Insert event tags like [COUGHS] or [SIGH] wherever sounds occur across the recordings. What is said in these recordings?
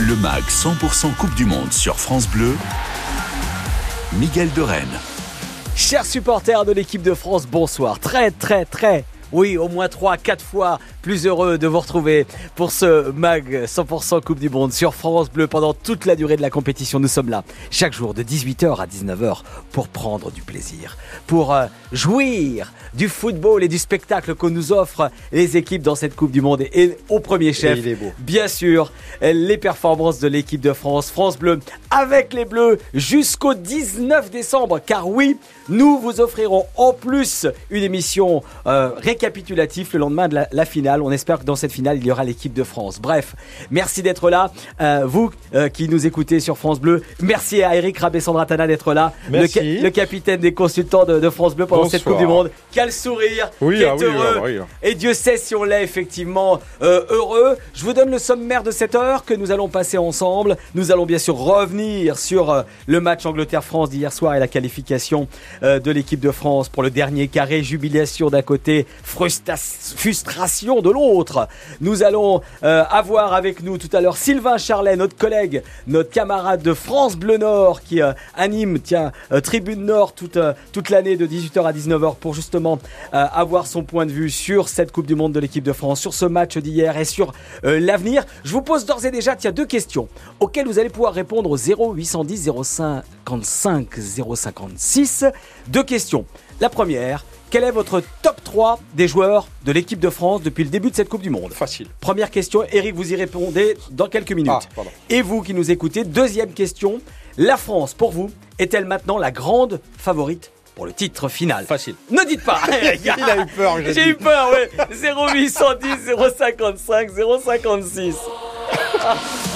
Le MAG 100% Coupe du Monde sur France Bleu. Miguel de Rennes. Chers supporters de l'équipe de France, bonsoir. Très très très oui, au moins 3, 4 fois plus heureux de vous retrouver pour ce MAG 100% Coupe du Monde sur France Bleu pendant toute la durée de la compétition. Nous sommes là chaque jour de 18h à 19h pour prendre du plaisir, pour euh, jouir du football et du spectacle que nous offrent les équipes dans cette Coupe du Monde. Et, au premier chef, bien sûr, les performances de l'équipe de France, France Bleu, avec les Bleus jusqu'au 19 décembre. Car oui, nous vous offrirons en plus une émission euh, récapitulative le lendemain de la, finale. On espère que dans cette finale, il y aura l'équipe de France. Bref, merci d'être là. Euh, vous euh, qui nous écoutez sur France Bleu, merci à Eric Rabé-Sandratana d'être là. Le, capitaine des consultants de, France Bleu pendant cette Coupe du Monde. Quel sourire, oui, quel ah heureux. Ah Et Dieu sait si on l'est effectivement heureux. Je vous donne le sommaire de cette heure que nous allons passer ensemble. Nous allons bien sûr revenir sur le match Angleterre-France d'hier soir et la qualification euh, de l'équipe de France pour le dernier carré. Jubilation d'un côté, frustration de l'autre. Nous allons euh, avoir avec nous tout à l'heure Sylvain Charlet, notre collègue, notre camarade de France Bleu Nord qui euh, anime, tiens, Tribune Nord toute, toute l'année de 18h à 19h pour justement avoir son point de vue sur cette Coupe du Monde de l'équipe de France, sur ce match d'hier et sur l'avenir. Je vous pose d'ores et déjà, tiens, deux questions auxquelles vous allez pouvoir répondre au 0810 055 056. Deux questions. La première, quel est votre top 3 des joueurs de l'équipe de France depuis le début de cette Coupe du Monde Facile. Première question, Eric, vous y répondez dans quelques minutes. Ah, Et vous qui nous écoutez, deuxième question, la France, pour vous, est-elle maintenant la grande favorite pour le titre final. Facile. Ne dites pas. [LAUGHS] Il a eu peur. [LAUGHS] J'ai eu peur, oui. 0810 055 056.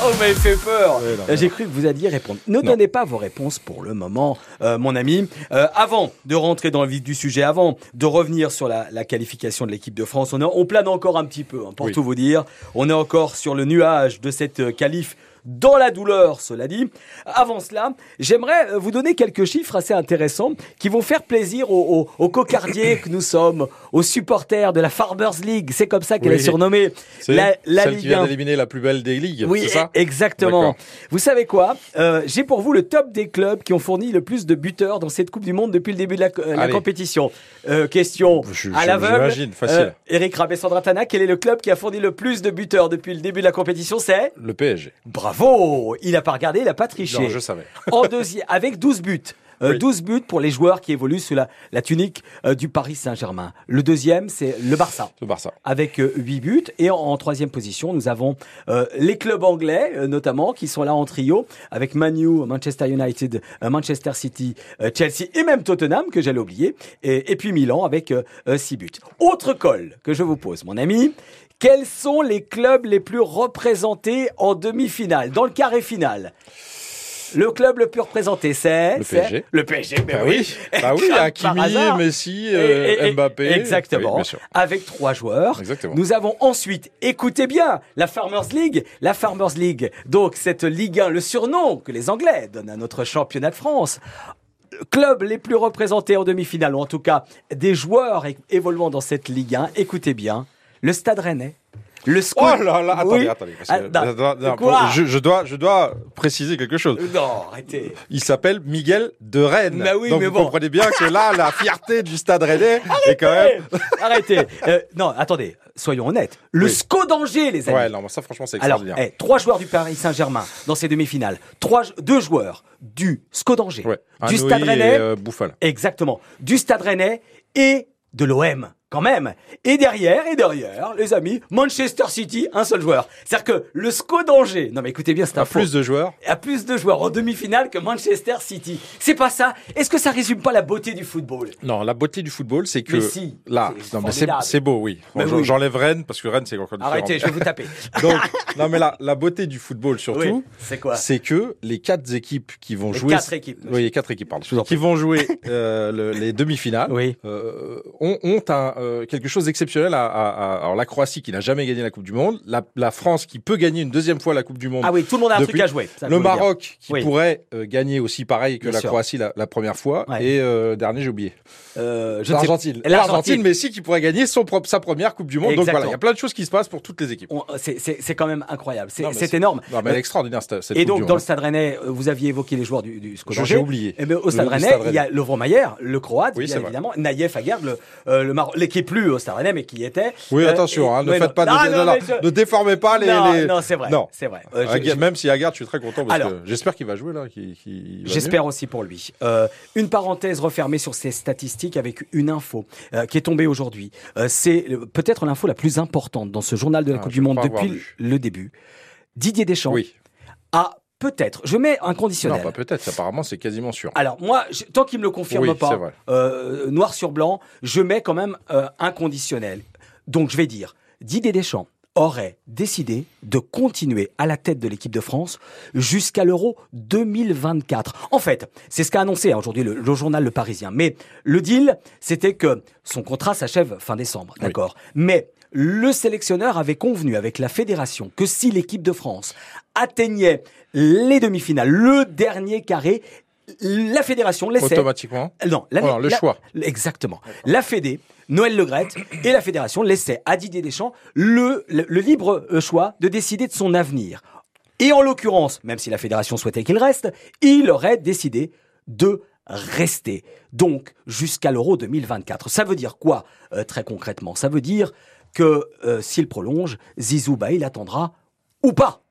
Oh, vous m'avez fait peur. J'ai cru que vous alliez répondre. Ne donnez pas vos réponses pour le moment, euh, mon ami. Euh, avant de rentrer dans le vif du sujet, avant de revenir sur la, qualification de l'équipe de France, on, on, plane encore un petit peu, hein, pour tout vous dire. On est encore sur le nuage de cette euh, qualif dans la douleur, cela dit. Avant cela, j'aimerais vous donner quelques chiffres assez intéressants qui vont faire plaisir aux, cocardiers que nous sommes, aux supporters de la Farmers League. C'est comme ça qu'elle est surnommée. [LAUGHS] La, la celle qui vient d'éliminer la plus belle des ligues. Oui, ça exactement. Vous savez quoi euh, J'ai pour vous le top des clubs qui ont fourni le plus de buteurs dans cette Coupe du Monde depuis le début de la, euh, compétition. Euh, question à l'aveugle. facile. Eric Rabé-Sandratana, quel est le club qui a fourni le plus de buteurs depuis le début de la compétition? C'est le PSG. Bravo Bravo Il a pas regardé, il n'a pas triché. Non, je savais. [LAUGHS] en deuxième, avec 12 buts. 12 euh, buts pour les joueurs qui évoluent sous la, la tunique euh, du Paris Saint-Germain. Le deuxième, c'est le Barça. Le Barça. Avec 8 euh, buts. Et en, troisième position, nous avons les clubs anglais, notamment, qui sont là en trio, avec Manu, Manchester United, Manchester City, Chelsea et même Tottenham, que j'allais oublier. Et, et, puis Milan avec 6 buts. Autre col que je vous pose, mon ami. Quels sont les clubs les plus représentés en demi-finale, dans le carré final? Le club le plus représenté, c'est le PSG. Le PSG, mais bah oui. Bah oui, [LAUGHS] Hakimi, Messi, euh, Mbappé. Exactement. avec trois joueurs. Exactement. Nous avons ensuite, écoutez bien, la Farmers League. La Farmers League, donc cette Ligue 1, le surnom que les Anglais donnent à notre championnat de France club les plus représentés en demi-finale, ou en tout cas des joueurs évoluant dans cette Ligue 1, écoutez bien, le Stade Rennais. Le Oh là là, attendez, attendez. Ah, je, dois, je dois préciser quelque chose. Non, arrêtez. Il s'appelle Miguel de Rennes. Bah oui, Donc mais vous comprenez bien que là, la fierté du stade rennais [LAUGHS] est quand même. arrêtez. Euh, non, attendez, soyons honnêtes. Le SCO d'Angers, les amis. Ouais, non, ça franchement, c'est extraordinaire. Alors, eh, trois joueurs du Paris Saint-Germain dans ces demi-finales. Trois, deux joueurs du SCO d'Angers, du Stade Rennais. Et, euh, Exactement. Du Stade Rennais et de l'OM quand même. Et derrière, et derrière, les amis, Manchester City, un seul joueur. C'est-à-dire que le SCO d'Angers, non mais écoutez bien, c'est un plus de joueurs. A plus de joueurs en demi-finale que Manchester City. C'est pas ça. Est-ce que ça résume pas la beauté du football? Non, la beauté du football, c'est que mais si, là, non mais c'est beau, oui. J'enlève Rennes parce que Rennes c'est encore différent. Arrêtez, je vais vous taper. [LAUGHS] Donc, non mais là, la beauté du football surtout, c'est quoi? C'est que les quatre équipes qui vont jouer, quatre équipes, oui, les quatre équipes, pardon, qui vont jouer euh, le, les demi-finales, oui. euh, ont, ont un euh, quelque chose d'exceptionnel à, à, alors la Croatie qui n'a jamais gagné la Coupe du Monde, la, la, France qui peut gagner une deuxième fois la Coupe du Monde. Ah oui, tout le monde a un truc à jouer. le Maroc qui pourrait euh, gagner aussi pareil que la Croatie la, première fois. Et euh, dernier, j'ai oublié. L'Argentine. L'Argentine, Messi qui pourrait gagner son propre, sa première Coupe du Monde. Donc voilà, il y a plein de choses qui se passent pour toutes les équipes. C'est quand même incroyable. C'est énorme. Non, mais extraordinaire cette, cette Et donc dans le Stade Rennais, vous aviez évoqué les joueurs du, du J'ai oublié. Et eh au Stade Rennais, il y a Lovro Mayer, le Croate, bien évidemment, Naïef Aguerd, le, le l'équipe plus au Stade Rennais, mais qui était. Oui, attention, hein, ne faites pas de, ne déformez pas les. Non, non c'est vrai. Non, c'est vrai. Même si Aguerd, je suis très content parce que j'espère qu'il va jouer là. J'espère aussi pour lui. Une parenthèse refermée sur ces statistiques avec une info qui est tombée aujourd'hui. C'est peut-être l'info la plus importante dans ce journal de la ah, Coupe du Monde depuis le début. Didier Deschamps a Peut-être. Je mets un conditionnel. Non, pas peut-être. Apparemment, c'est quasiment sûr. Alors, moi, tant qu'il me le confirme pas, euh, noir sur blanc, je mets quand même euh, un conditionnel. Donc, je vais dire, Didier Deschamps aurait décidé de continuer à la tête de l'équipe de France jusqu'à l'Euro 2024. En fait, c'est ce qu'a annoncé hein, aujourd'hui le, journal Le Parisien. Mais le deal, c'était que son contrat s'achève fin décembre, d'accord? Mais le sélectionneur avait convenu avec la fédération que si l'équipe de France atteignait les demi-finales, le dernier carré, la fédération laissait automatiquement. Non, le choix. Exactement. La Fédé, Noël Legrette et la fédération laissaient à Didier Deschamps le, le, libre euh, choix de décider de son avenir. Et en l'occurrence, même si la fédération souhaitait qu'il reste, il aurait décidé de rester. Donc jusqu'à l'Euro 2024. Ça veut dire quoi euh, très concrètement? Ça veut dire que euh, s'il prolonge, Zizou bah, il attendra ou pas.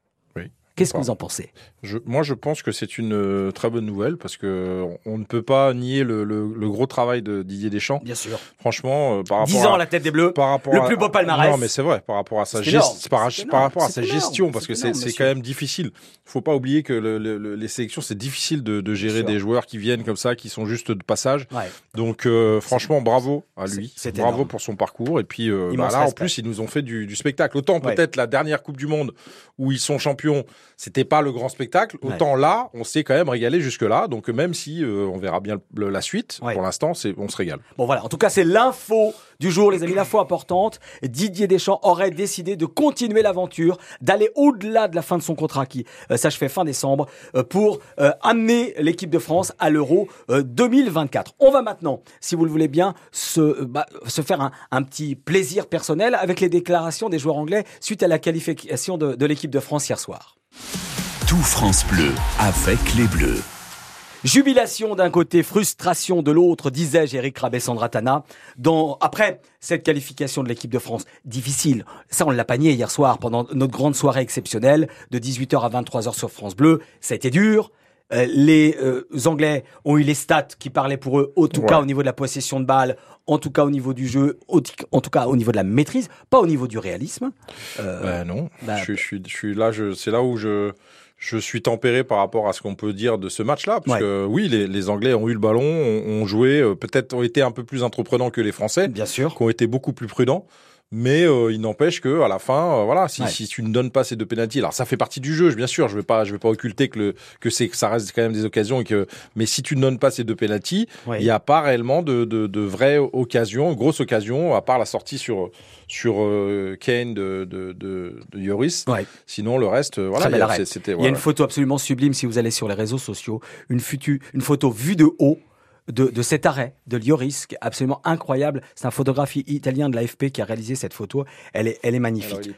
Qu'est-ce que vous en pensez? je, Moi, je pense que c'est une euh, très bonne nouvelle parce que on ne peut pas nier le, le, gros travail de Didier Deschamps. Bien sûr. Franchement, euh, par rapport 10 ans à, la tête des Bleus, par rapport le plus beau palmarès. Non, mais c'est vrai, par rapport à sa, gestion, par, par, rapport à sa gestion, parce que c'est quand même difficile. Il faut pas oublier que le, les sélections, c'est difficile de, de gérer des joueurs qui viennent comme ça, qui sont juste de passage. Ouais. Donc, euh, franchement, bravo à lui. Bravo pour son parcours. Et puis, bah là, en plus, ils nous ont fait du, du spectacle. Autant peut-être la dernière Coupe du Monde où ils sont champions c'était pas le grand spectacle. Autant là, on s'est quand même régalé jusque-là. Donc même si euh, on verra bien la suite, pour l'instant, on se régale. Bon voilà, en tout cas, c'est l'info du jour, les amis, [CLEARS THROAT] l'info importante. Didier Deschamps aurait décidé de continuer l'aventure, d'aller au-delà de la fin de son contrat qui euh, s'achevait fin décembre, euh, pour amener l'équipe de France à l'Euro 2024. On va maintenant, si vous le voulez bien, se, bah, se faire un, un, petit plaisir personnel avec les déclarations des joueurs anglais suite à la qualification de, de l'équipe de France hier soir. Tout France Bleu avec les Bleus. Jubilation d'un côté, frustration de l'autre, disais-je Eric Rabessandratana. Dans, après cette qualification de l'équipe de France, difficile. Ça, on l'a panié hier soir pendant notre grande soirée exceptionnelle de 18h à 23h sur France Bleu. Ça a dur. Euh, les euh, Anglais ont eu les stats qui parlaient pour eux, en tout cas au niveau de la possession de balles, en tout cas au niveau du jeu, en tout cas au niveau de la maîtrise, pas au niveau du réalisme. Euh, ben non, bah, je, suis, je suis là, c'est là où je je suis tempéré par rapport à ce qu'on peut dire de ce match-là, parce que oui, les, les, Anglais ont eu le ballon, ont, joué, euh, peut-être ont été un peu plus entreprenants que les Français, bien sûr, qui ont été beaucoup plus prudents. Mais euh, il n'empêche que à la fin, euh, voilà, si, si tu ne donnes pas ces deux pénalties, alors ça fait partie du jeu, bien sûr. Je vais pas, je vais pas occulter que le que c'est que ça reste quand même des occasions et que. Mais si tu ne donnes pas ces deux pénalties, il n'y a pas réellement de, de, de vraies occasions, grosse occasion, à part la sortie sur sur euh, Kane de, de, de, de Yoris. Sinon, le reste, voilà, c'était. Il y a une photo absolument sublime si vous allez sur les réseaux sociaux, une, futu, une photo vue de haut de, cet arrêt de Lioris, absolument incroyable. C'est un photographe italien de l'AFP qui a réalisé cette photo. Elle est, elle est magnifique.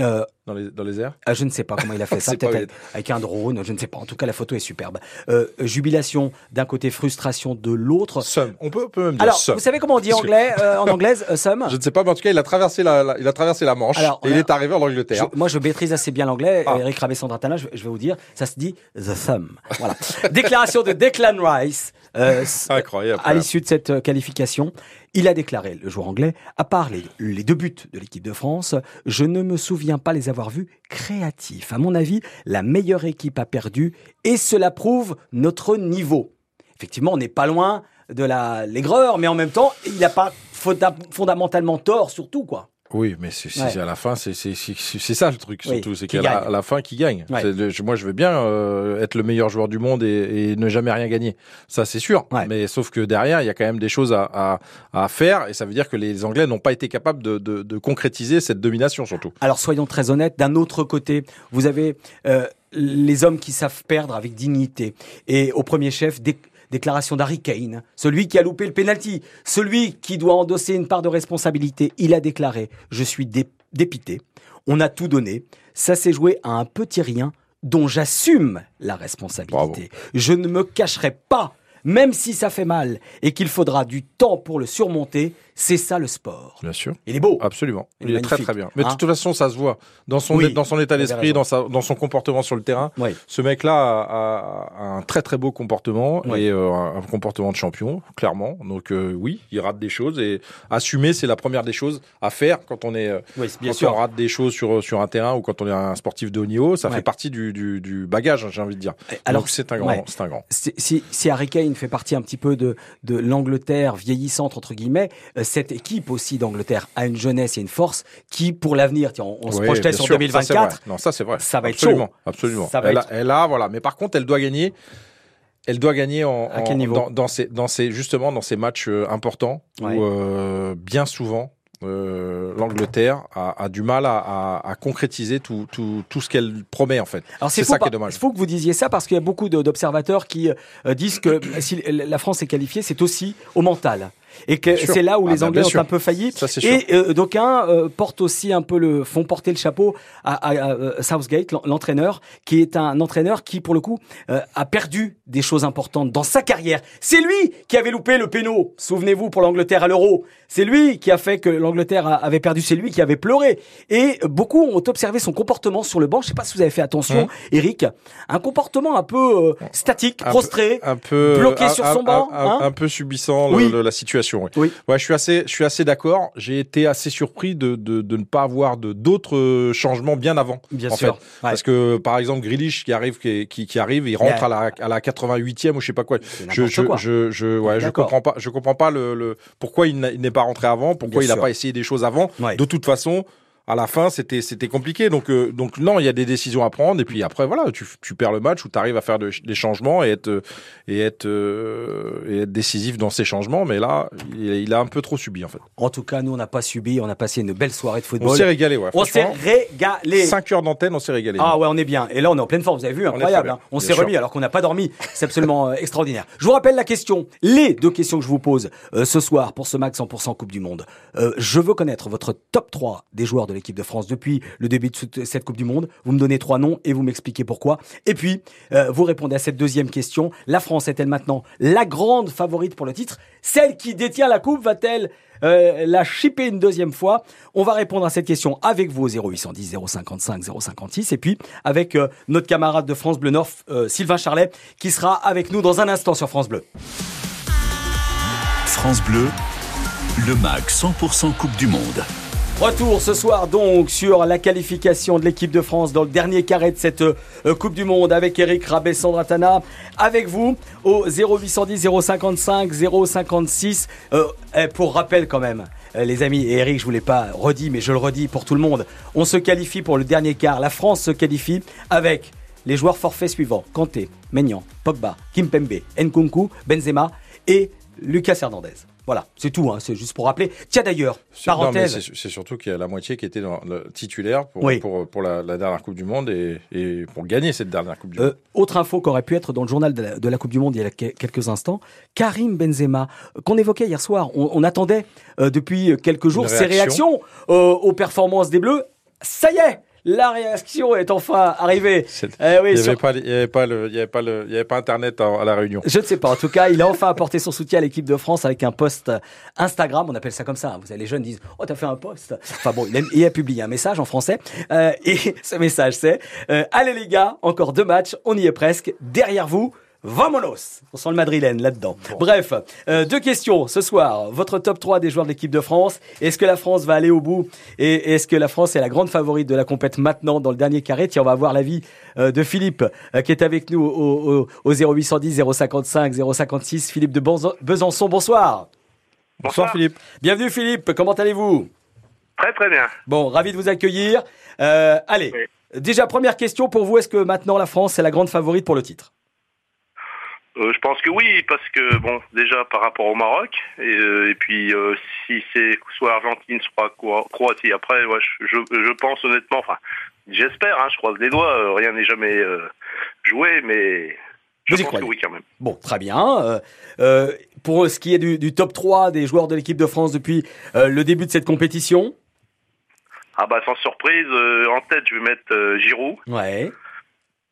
Euh, dans, les, dans les airs ah, Je ne sais pas comment il a fait [LAUGHS] ça, peut-être avec un drone, je ne sais pas. En tout cas, la photo est superbe. Euh, jubilation d'un côté, frustration de l'autre. Sum. On peut, on peut même dire Alors, vous savez comment on dit anglais, euh, en anglaise, euh, sum [LAUGHS] Je ne sais pas, mais en tout cas, il a traversé la, il a traversé la Manche et il est arrivé en Angleterre. moi, je maîtrise assez bien l'anglais. Ah. Eric Rabessandratana, je, je vais vous dire, ça se dit the thumb. Voilà. [LAUGHS] Déclaration de Declan Rice. Euh, Incroyable. À l'issue de cette euh, qualification, il a déclaré, le joueur anglais, à part les, deux buts de l'équipe de France, je ne me souviens pas les avoir vus créatifs. À mon avis, la meilleure équipe a perdu et cela prouve notre niveau. Effectivement, on n'est pas loin de la l'aigreur, mais en même temps, il n'a pas fondamentalement tort, surtout quoi. Oui, mais c'est à la fin, c'est ça le truc surtout, c'est qu'à la, la, fin qui gagne. moi, je veux bien euh, être le meilleur joueur du monde et, et ne jamais rien gagner. Ça, c'est sûr. Mais sauf que derrière, il y a quand même des choses à, à, à faire et ça veut dire que les Anglais n'ont pas été capables de, de, de, concrétiser cette domination surtout. Alors soyons très honnêtes. D'un autre côté, vous avez euh, les hommes qui savent perdre avec dignité et au premier chef des déclaration d'Harry Kane, celui qui a loupé le penalty, celui qui doit endosser une part de responsabilité. Il a déclaré Je suis dépité, on a tout donné, ça s'est joué à un petit rien dont j'assume la responsabilité. Je ne me cacherai pas, même si ça fait mal et qu'il faudra du temps pour le surmonter, c'est ça le sport. Bien sûr. Il est beau. Absolument. Il, est, très très bien. Mais de hein toute façon, ça se voit dans son dans son état d'esprit, dans sa dans son comportement sur le terrain. Ce mec-là a, un très très beau comportement et euh, un comportement de champion, clairement. Donc euh, oui, il rate des choses et assumer, c'est la première des choses à faire quand on est euh, bien quand sûr. on rate des choses sur sur un terrain ou quand on est un sportif de haut niveau. Ça fait partie du, du, du bagage, j'ai envie de dire. Alors c'est un grand, c'est un grand. Si si Harry Kane fait partie un petit peu de de l'Angleterre vieillissante entre guillemets cette équipe aussi d'Angleterre a une jeunesse et une force qui, pour l'avenir, on, se projetait sur 2024. Ça, non, ça c'est vrai. Ça va absolument, être chaud. Absolument. Ça va elle, être... a, elle a, voilà. Mais par contre, elle doit gagner. Elle doit gagner en, à quel niveau dans, dans, ces, dans ces, justement dans ces matchs euh, importants où euh, bien souvent euh, l'Angleterre a, a, du mal à, à, à concrétiser tout, tout, tout ce qu'elle promet en fait. C'est ça qui est dommage. Il faut que vous disiez ça parce qu'il y a beaucoup d'observateurs qui euh, disent que si la France est qualifiée, c'est aussi au mental et que c'est là où ah les bah, Anglais ont un peu failli. et euh, d'aucuns euh, portent aussi un peu le font porter le chapeau à, à, à Southgate, l'entraîneur, qui est un entraîneur qui pour le coup euh, a perdu des choses importantes dans sa carrière. C'est lui qui avait loupé le péno. Souvenez-vous pour l'Angleterre à l'Euro. C'est lui qui a fait que l'Angleterre avait perdu. C'est lui qui avait pleuré. Et beaucoup ont observé son comportement sur le banc. Je sais pas si vous avez fait attention, mmh. Eric. Un comportement un peu euh, statique, prostré, un peu bloqué sur son banc, un, hein peu subissant le, la situation oui. Ouais, je suis assez, je suis assez d'accord. J'ai été assez surpris de, de, de ne pas avoir de d'autres euh, changements bien avant. Bien sûr. Parce que par exemple Grealish qui arrive, qui, qui, arrive, il rentre à la à la 88e ou je sais pas quoi. Je je, je je ouais, je comprends pas, je comprends pas le, le pourquoi il n'est pas rentré avant, pourquoi il n'a pas essayé des choses avant. De toute façon, à la fin, c'était c'était compliqué. Donc euh, donc non, il y a des décisions à prendre et puis après voilà, tu, tu perds le match ou tu arrives à faire des changements et être et être euh, et être décisif dans ces changements. Mais là, il, a un peu trop subi en fait. En tout cas, nous on n'a pas subi, on a passé une belle soirée de football. On s'est régalé, ouais. On s'est régalé. 5 heures d'antenne, on s'est régalé. Ah ouais, on est bien. Et là, on est en pleine forme. Vous avez vu, incroyable. On, hein. on s'est remis alors qu'on n'a pas dormi. C'est absolument euh, extraordinaire. Je vous rappelle la question, les deux questions que je vous pose ce soir pour ce Max 100% Coupe du Monde. je veux connaître votre top 3 des joueurs de l'équipe de France depuis le début de cette Coupe du Monde. Vous me donnez trois noms et vous m'expliquez pourquoi. Et puis, euh, vous répondez à cette deuxième question. La France est-elle maintenant la grande favorite pour le titre? Celle qui détient la Coupe va-t-elle euh, la chipper une deuxième fois? On va répondre à cette question avec vous au 0810 055 056 et puis avec euh, notre camarade de France Bleu Nord, Sylvain Charlet, qui sera avec nous dans un instant sur France Bleu. France Bleu, le MAG 100% Coupe du Monde. Retour ce soir donc sur la qualification de l'équipe de France dans le dernier carré de cette euh, Coupe du Monde avec Eric Rabé Sandratana. Avec vous au 0810 055 056 pour rappel quand même euh, les amis Eric je vous l'ai pas redit mais je le redis pour tout le monde on se qualifie pour le dernier quart. La France se qualifie avec les joueurs forfaits suivants. Kanté, Maignan, Pogba, Kimpembe, Nkunku, Benzema et Lucas Hernandez. Voilà, c'est tout, hein, c'est juste pour rappeler. Tiens d'ailleurs, parenthèse. C'est surtout qu'il y a la moitié qui était dans le titulaire pour, pour, pour la, dernière Coupe du Monde et, et, pour gagner cette dernière Coupe du euh, Monde. Autre info qui aurait pu être dans le journal de la, Coupe du Monde il y a quelques instants, Karim Benzema, qu'on évoquait hier soir, on, attendait euh, depuis quelques jours ses réactions euh, aux performances des Bleus. Ça y est la réaction est enfin arrivée. Eh il n'y avait, pas, avait, pas Internet à, la réunion. Je ne sais pas. En tout cas, il a enfin apporté son soutien à l'équipe de France avec un post Instagram. On appelle ça comme ça. Vous savez, les jeunes disent Oh, t'as fait un post. Enfin bon, il a, publié un message en français. Euh, et [LAUGHS] ce message, c'est euh, Allez les gars, encore deux matchs. On y est presque. Derrière vous. Vamonos On sent le madrilène là-dedans. Bref, euh, deux questions ce soir. Votre top 3 des joueurs de l'équipe de France. Est-ce que la France va aller au bout? Et est-ce que la France est la grande favorite de la compète maintenant dans le dernier carré? Tiens, on va voir l'avis euh, de Philippe euh, qui est avec nous au, au, 0810 055 056. Philippe de Besançon, bonsoir. Bonsoir Philippe. Bienvenue Philippe, comment allez-vous? Très très bien. Bon, ravi de vous accueillir. Euh, allez, déjà première question pour vous, est-ce que maintenant la France est la grande favorite pour le titre? Euh, je pense que oui, parce que bon, déjà par rapport au Maroc, et, euh, puis euh, si c'est soit Argentine, soit Croatie, après, ouais, je, je, pense honnêtement, enfin, j'espère, hein, je croise les doigts, rien n'est jamais joué, mais je pense que oui quand même. Bon, très bien. pour ce qui est du, du, top 3 des joueurs de l'équipe de France depuis le début de cette compétition? Ah bah sans surprise, en tête je vais mettre Giroud. Ouais.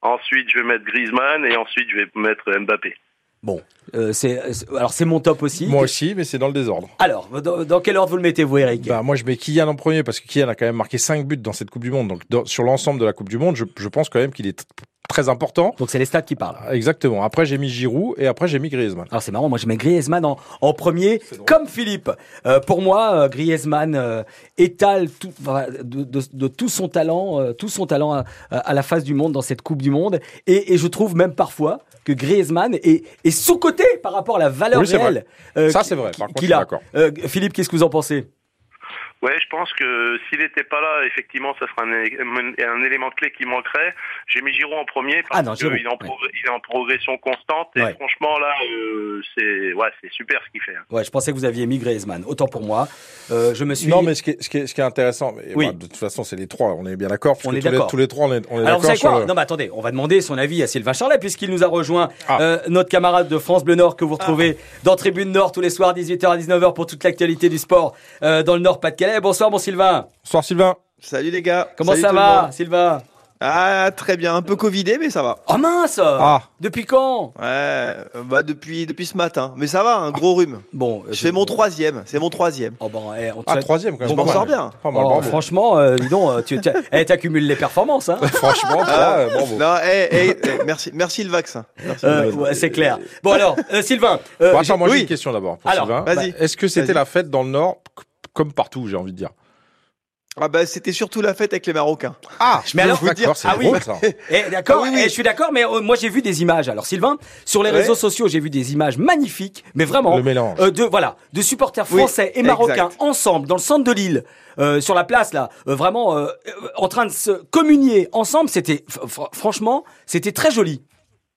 Ensuite, je vais mettre Griezmann et ensuite, je vais mettre Mbappé. Bon, euh, c'est alors c'est mon top aussi. Moi aussi, mais c'est dans le désordre. Alors, dans, quel ordre vous le mettez, vous, Eric? Bah, Moi, je mets Kylian en premier parce que Kylian a quand même marqué 5 buts dans cette Coupe du Monde. Donc, sur l'ensemble de la Coupe du Monde, je, je pense quand même qu'il est très important. Donc c'est les stats qui parlent. Exactement. Après j'ai mis Giroud et après j'ai mis Griezmann. Alors c'est marrant, moi je mets Griezmann en, en premier, comme Philippe. Euh, pour moi, euh, Griezmann euh, étale tout, de, de, de, tout son talent, euh, tout son talent à, à, la face du monde dans cette Coupe du Monde. Et, et je trouve même parfois que Griezmann est, est sous-coté par rapport à la valeur réelle. Ça c'est vrai. Qu'il a. Philippe, qu'est-ce que vous en pensez? Ouais, je pense que s'il n'était pas là, effectivement, ça serait un, un, élément clé qui manquerait. J'ai mis Giroud en premier parce ah qu'il est, en il est en progression constante et franchement là, euh, c'est ouais, c'est super ce qu'il fait. Hein. Ouais, je pensais que vous aviez mis Griezmann. Autant pour moi, euh, je me suis. Non, mais ce qui est, ce qui est, ce qui est intéressant, oui. de toute façon, c'est les trois. On est bien d'accord. On est d'accord. Tous les trois, on est, on est Alors vous savez quoi Non, mais attendez, on va demander son avis à Sylvain Charlet puisqu'il nous a rejoint, ah. euh, notre camarade de France Bleu Nord que vous retrouvez ah. dans Tribune Nord tous les soirs 18h à 19h pour toute l'actualité du sport euh, dans le Nord Pas-de-Calais. Bonsoir, mon Sylvain. Bonsoir Sylvain. Salut les gars. Comment ça va, Sylvain? Ah, très bien. Un peu covidé, mais ça va. Oh mince ah. Depuis quand? Ouais, bah depuis, depuis ce matin. Mais ça va, un gros rhume. Bon, je fais mon troisième. C'est mon troisième. Oh bon, eh, on ah, troisième quand même. Je m'en sors bien. Oh, franchement, euh, dis donc, euh, tu eh, accumules les performances. Hein. [LAUGHS] franchement, ah, bravo. Non, eh, merci, merci le vaccin. Euh, ouais, c'est clair. Bon alors, Sylvain. Bon, attends, moi j'ai une question d'abord. Alors, Sylvain. Vas-y. Est-ce que c'était la fête dans le Nord, comme partout, j'ai envie de dire ah bah c'était surtout la fête avec les Marocains. Ah, je mais alors vous dire ah oui, [LAUGHS] eh, d'accord, ah oui, je suis d'accord mais euh, moi j'ai vu des images. Alors Sylvain, sur les réseaux sociaux, j'ai vu des images magnifiques, mais vraiment le mélange. Euh, de voilà, de supporters français et marocains ensemble dans le centre de l'île. Euh, sur la place là, euh, vraiment euh, en train de se communier ensemble, c'était franchement, c'était très joli.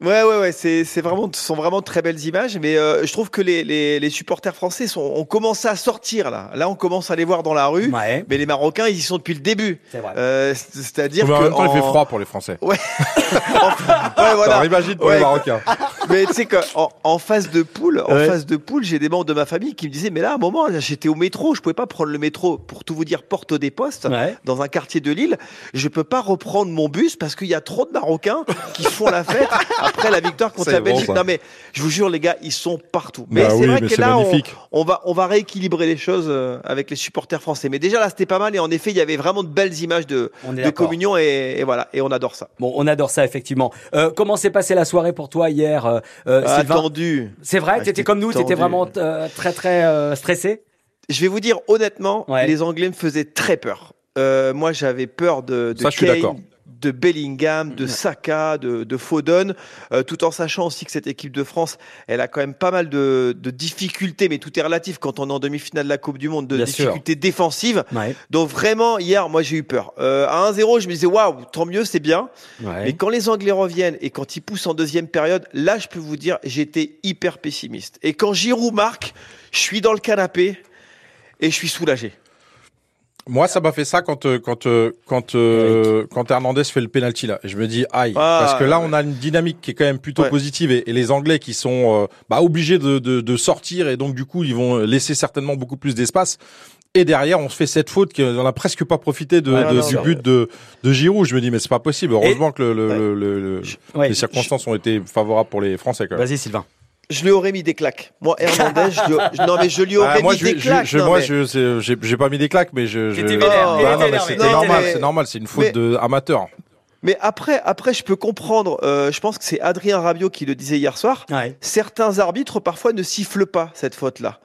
Ouais, ouais, ouais, c'est, c'est vraiment, ce sont vraiment très belles images, mais euh, je trouve que les, les, les, supporters français sont, ont commencé à sortir là. Là, on commence à les voir dans la rue, mais les Marocains, ils y sont depuis le début. C'est vrai. Euh, c'est-à-dire que. En même temps, il fait froid pour les Français. Ouais. [LAUGHS] ouais, voilà. Alors, imagine pour les Marocains. [LAUGHS] mais tu sais qu'en en face de poule, en face de poule, j'ai des membres de ma famille qui me disaient, mais là, à un moment, j'étais au métro, je pouvais pas prendre le métro pour tout vous dire, porte des postes, dans un quartier de Lille. Je peux pas reprendre mon bus parce qu'il y a trop de Marocains qui font la fête après la victoire contre la Belgique. non mais je vous jure les gars, ils sont partout. Mais bah c'est vrai que là on, va on va rééquilibrer les choses euh, avec les supporters français. Mais déjà là c'était pas mal et en effet il y avait vraiment de belles images de, de communion et, voilà et on adore ça. Bon on adore ça effectivement. Euh, comment s'est passée la soirée pour toi hier euh, euh Attendu. C'est vrai, tu étais comme nous, tu étais vraiment très très stressé. Je vais vous dire honnêtement, les Anglais me faisaient très peur. moi, j'avais peur de, de ça, Kane, de Bellingham, de Saka, de, de Foden, euh, tout en sachant aussi que cette équipe de France, elle a quand même pas mal de, de difficultés, mais tout est relatif quand on est en demi-finale de la Coupe du Monde, de difficultés défensives. Donc vraiment, hier, moi j'ai eu peur. Euh, à 1-0, je me disais, waouh, tant mieux, c'est bien. Mais quand les Anglais reviennent et quand ils poussent en deuxième période, là, je peux vous dire, j'étais hyper pessimiste. Et quand Giroud marque, je suis dans le canapé et je suis soulagé. Moi, ça m'a fait ça quand euh, quand euh, quand euh, quand Hernandez fait le penalty là. Je me dis aïe, ah, parce que là, on a une dynamique qui est quand même plutôt positive et, les Anglais qui sont bah, obligés de, de, de, sortir et donc du coup, ils vont laisser certainement beaucoup plus d'espace. Et derrière, on se fait cette faute qu'on n'a presque pas profité de, de du but de, de Giroud. Je me dis, mais c'est pas possible. Heureusement que le, le, le, les circonstances ont été favorables pour les Français. Vas-y, Sylvain je lui aurais mis des claques. Moi, Hernandez, je lui, non mais je lui aurais ah, mis des claques. Je, moi, je, j'ai pas mis des claques, mais je. je... non, c'est normal, c'est normal, c'est une faute de amateur. Mais après, après, je peux comprendre. Euh, je pense que c'est Adrien Rabiot qui le disait hier soir. Certains arbitres parfois ne sifflent pas cette faute-là.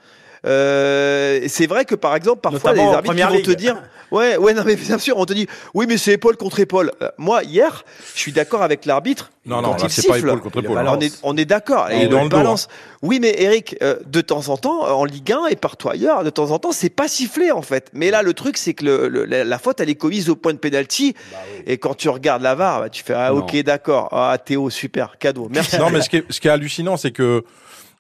Euh, c'est vrai que par exemple, parfois les arbitres vont te dire, [LAUGHS] ouais, ouais, non mais bien sûr, on te dit, oui, mais c'est épaule contre épaule. Euh, moi, hier, je suis d'accord avec l'arbitre. Non, non, c'est pas épaule contre épaule. On est, on est d'accord. Et dans le balance. Oui, mais Eric, euh, de temps en temps, en Ligue 1 et partout ailleurs, de temps en temps, c'est pas sifflé en fait. Mais là, le truc, c'est que le, la, faute, elle est commise au point de pénalty. Bah et quand tu regardes la VAR, bah, tu fais, ah, ok, d'accord. Ah, Théo, super, cadeau. Merci. non, mais ce qui est, ce qui est hallucinant, c'est que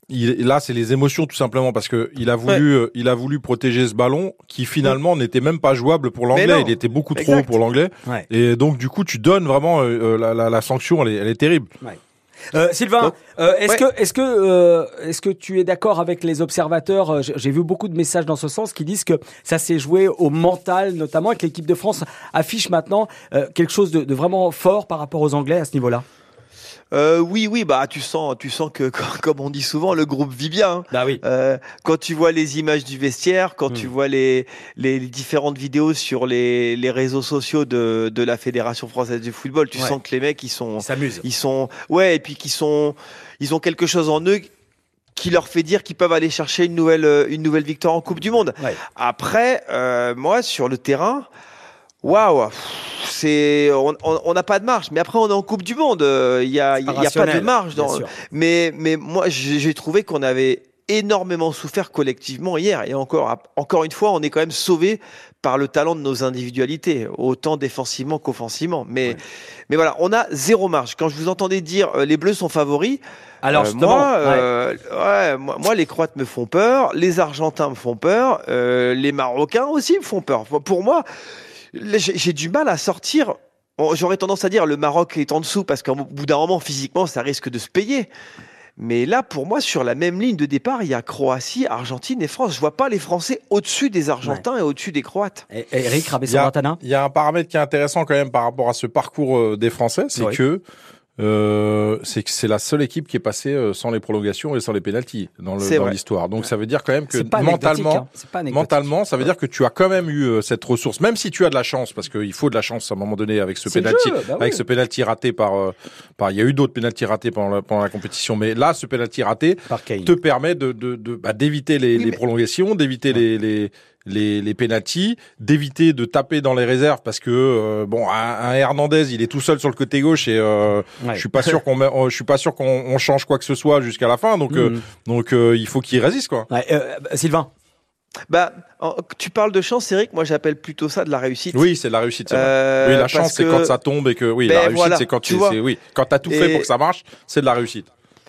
il, là, c'est les émotions tout simplement parce que il a voulu, euh, il a voulu protéger ce ballon qui finalement n'était même pas jouable pour l'anglais. Il était beaucoup trop haut pour l'anglais. Et donc du coup, tu donnes vraiment euh, euh, la, la, la, sanction, elle est, elle est terrible. Euh, Sylvain, est-ce que est-ce que est-ce que tu es d'accord avec les observateurs J'ai vu beaucoup de messages dans ce sens qui disent que ça s'est joué au mental, notamment, et que l'équipe de France affiche maintenant quelque chose de, de, vraiment fort par rapport aux Anglais à ce niveau-là? Euh, oui, oui, bah tu sens, tu sens que [LAUGHS] comme on dit souvent, le groupe vit bien. Hein. Bah oui. Euh, quand tu vois les images du vestiaire, quand tu hmm. vois les, les différentes vidéos sur les, les réseaux sociaux de, de la Fédération française du football, tu sens que les mecs ils sont, s'amusent. Ils sont, ouais, et puis qu'ils sont, ils ont quelque chose en eux qui leur fait dire qu'ils peuvent aller chercher une nouvelle, une nouvelle victoire en Coupe du Monde. Après, euh, moi sur le terrain. Waouh, c'est on n'a pas de marge. Mais après, on est en Coupe du Monde. Euh, il n'y a, y a pas de marge. Dans, mais, mais moi, j'ai trouvé qu'on avait énormément souffert collectivement hier. Et encore, encore une fois, on est quand même sauvé par le talent de nos individualités, autant défensivement qu'offensivement. Mais, mais voilà, on a zéro marge. Quand je vous entendais dire euh, les Bleus sont favoris, alors euh, moi, ouais. moi, moi, les Croates me font peur, les Argentins me font peur, les Marocains aussi me font peur. Pour moi, j'ai du mal à sortir. J'aurais tendance à dire le Maroc est en dessous parce qu'au bout d'un moment, physiquement, ça risque de se payer. Mais là, pour moi, sur la même ligne de départ, il y a Croatie, Argentine et France. Je vois pas les Français au-dessus des Argentins et au-dessus des Croates. Et Eric Il y a un paramètre qui est intéressant quand même par rapport à ce parcours euh, des Français, c'est que euh, c'est que c'est la seule équipe qui est passée euh, sans les prolongations et sans les pénalties dans l'histoire. Donc ça veut dire quand même que mentalement, hein. mentalement, ça veut dire que tu as quand même eu euh, cette ressource, même si tu as de la chance, parce qu'il faut de la chance à un moment donné avec ce penalty, bah avec ce penalty raté par, euh, par, il y a eu d'autres penalty ratés pendant la, pendant la compétition, mais là, ce penalty raté te permet de d'éviter de, de, bah, les, les prolongations, d'éviter les, les les, les pénalties, d'éviter de taper dans les réserves parce que euh, bon, un, Hernandez, il est tout seul sur le côté gauche et euh, je suis pas sûr qu'on je suis pas sûr qu'on change quoi que ce soit jusqu'à la fin. Donc euh, mm. donc il faut qu'il résiste quoi. Sylvain. Bah, tu parles de chance, Eric. Moi, j'appelle plutôt ça de la réussite. Oui, c'est de la réussite. oui, la chance, c'est quand ça tombe et que oui, la ben, réussite, c'est quand tu, tu oui, quand t'as tout fait pour que ça marche, c'est de la réussite.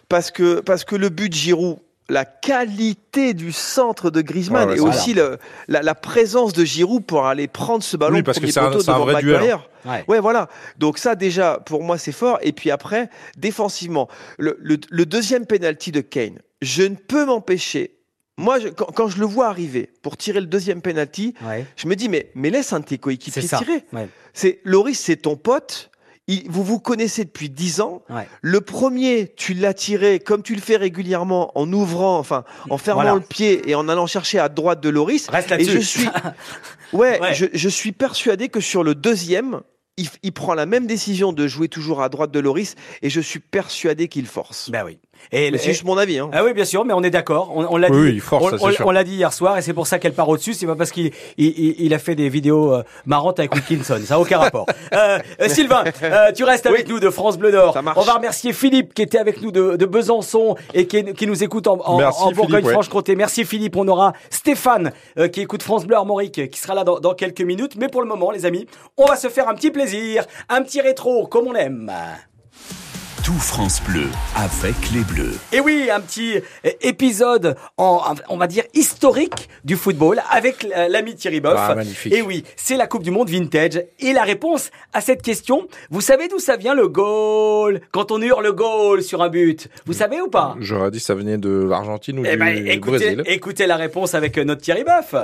Parce que parce que le but de Giroud, la qualité du centre de Griezmann et aussi le, la, présence de Giroud pour aller prendre ce ballon oui, parce que c'est un, un, vrai duel. Ouais. ouais. voilà. Donc ça déjà pour moi c'est fort. Et puis après défensivement, le, le, deuxième penalty de Kane, je ne peux m'empêcher. Moi, quand, je le vois arriver pour tirer le deuxième penalty, je me dis mais mais laisse un de tes coéquipiers tirer. C'est Loris, c'est ton pote vous vous connaissez depuis dix ans. Le premier, tu l'as tiré comme tu le fais régulièrement en ouvrant, enfin, en fermant le pied et en allant chercher à droite de Loris. Reste et je suis, [LAUGHS] ouais, Je, je suis persuadé que sur le deuxième, il, il, prend la même décision de jouer toujours à droite de Loris et je suis persuadé qu'il force. Ben oui. Et c'est juste mon avis. Hein. Ah oui, bien sûr, mais on est d'accord. On, l'a dit. on, l'a dit hier soir, et c'est pour ça qu'elle part au-dessus. C'est pas parce qu'il il, a fait des vidéos euh, marrantes avec Wilkinson. Ça n'a aucun rapport. [LAUGHS] Euh, euh, Sylvain, tu restes avec nous de France Bleu Nord. On va remercier Philippe qui était avec nous de, Besançon et qui, nous écoute en, en, Bourgogne-Franche-Comté. Merci Philippe. On aura Stéphane qui écoute France Bleu Armorique qui sera là dans, dans quelques minutes. Mais pour le moment, les amis, on va se faire un petit plaisir, un petit rétro comme on aime. France Bleu avec les Bleus. Et oui, un petit épisode en, on va dire historique du football avec l'ami Thierry Boff. Ah, magnifique. Et oui, c'est la Coupe du Monde vintage. Et la réponse à cette question, vous savez d'où ça vient le goal? Quand on hurle le goal sur un but, vous savez ou pas? J'aurais dit ça venait de l'Argentine ou eh du, ben, écoutez, Brésil. Écoutez la réponse avec notre Thierry Boff.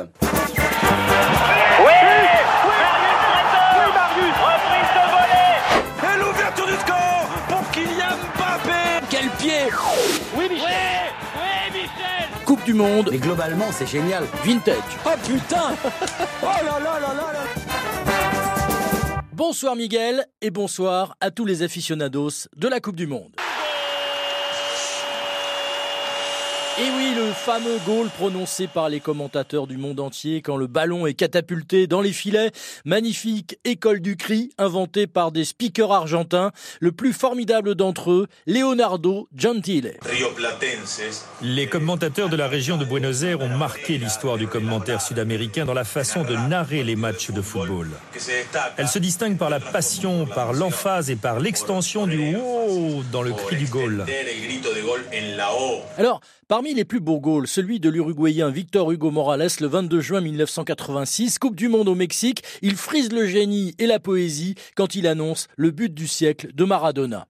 Du Monde. Mais globalement, c'est génial. Vintage. Oh putain [LAUGHS] Oh là là là là là Bonsoir Miguel et bonsoir à tous les aficionados de la Coupe du Monde. Et oui, le fameux goal prononcé par les commentateurs du monde entier quand le ballon est catapulté dans les filets. Magnifique école du cri inventée par des speakers argentins. Le plus formidable d'entre eux, Leonardo Gentile. Les commentateurs de la région de Buenos Aires ont marqué l'histoire du commentaire sud-américain dans la façon de narrer les matchs de football. Elle se distingue par la passion, par l'emphase et par l'extension du wow dans le cri du goal. Alors, parmi les plus beaux goals, celui de l'Uruguayen Victor Hugo Morales le 22 juin 1986, Coupe du Monde au Mexique, il frise le génie et la poésie quand il annonce le but du siècle de Maradona.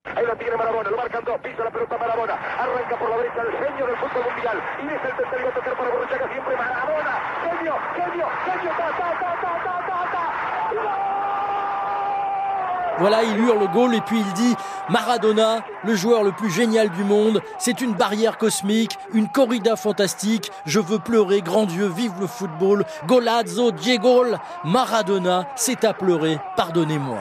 Voilà, il hurle le goal et puis il dit Maradona, le joueur le plus génial du monde, c'est une barrière cosmique, une corrida fantastique, je veux pleurer, grand Dieu, vive le football, golazzo, Diego, Maradona, c'est à pleurer, pardonnez-moi.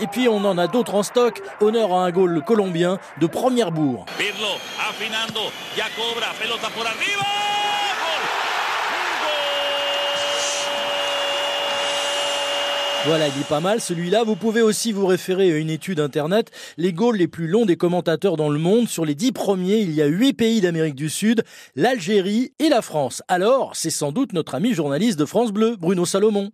Et puis on en a d'autres en stock. Honneur à un goal colombien de première bourre. Voilà, il est pas mal celui-là. Vous pouvez aussi vous référer à une étude internet. Les goals les plus longs des commentateurs dans le monde. Sur les dix premiers, il y a huit pays d'Amérique du Sud, l'Algérie et la France. Alors, c'est sans doute notre ami journaliste de France Bleu, Bruno Salomon.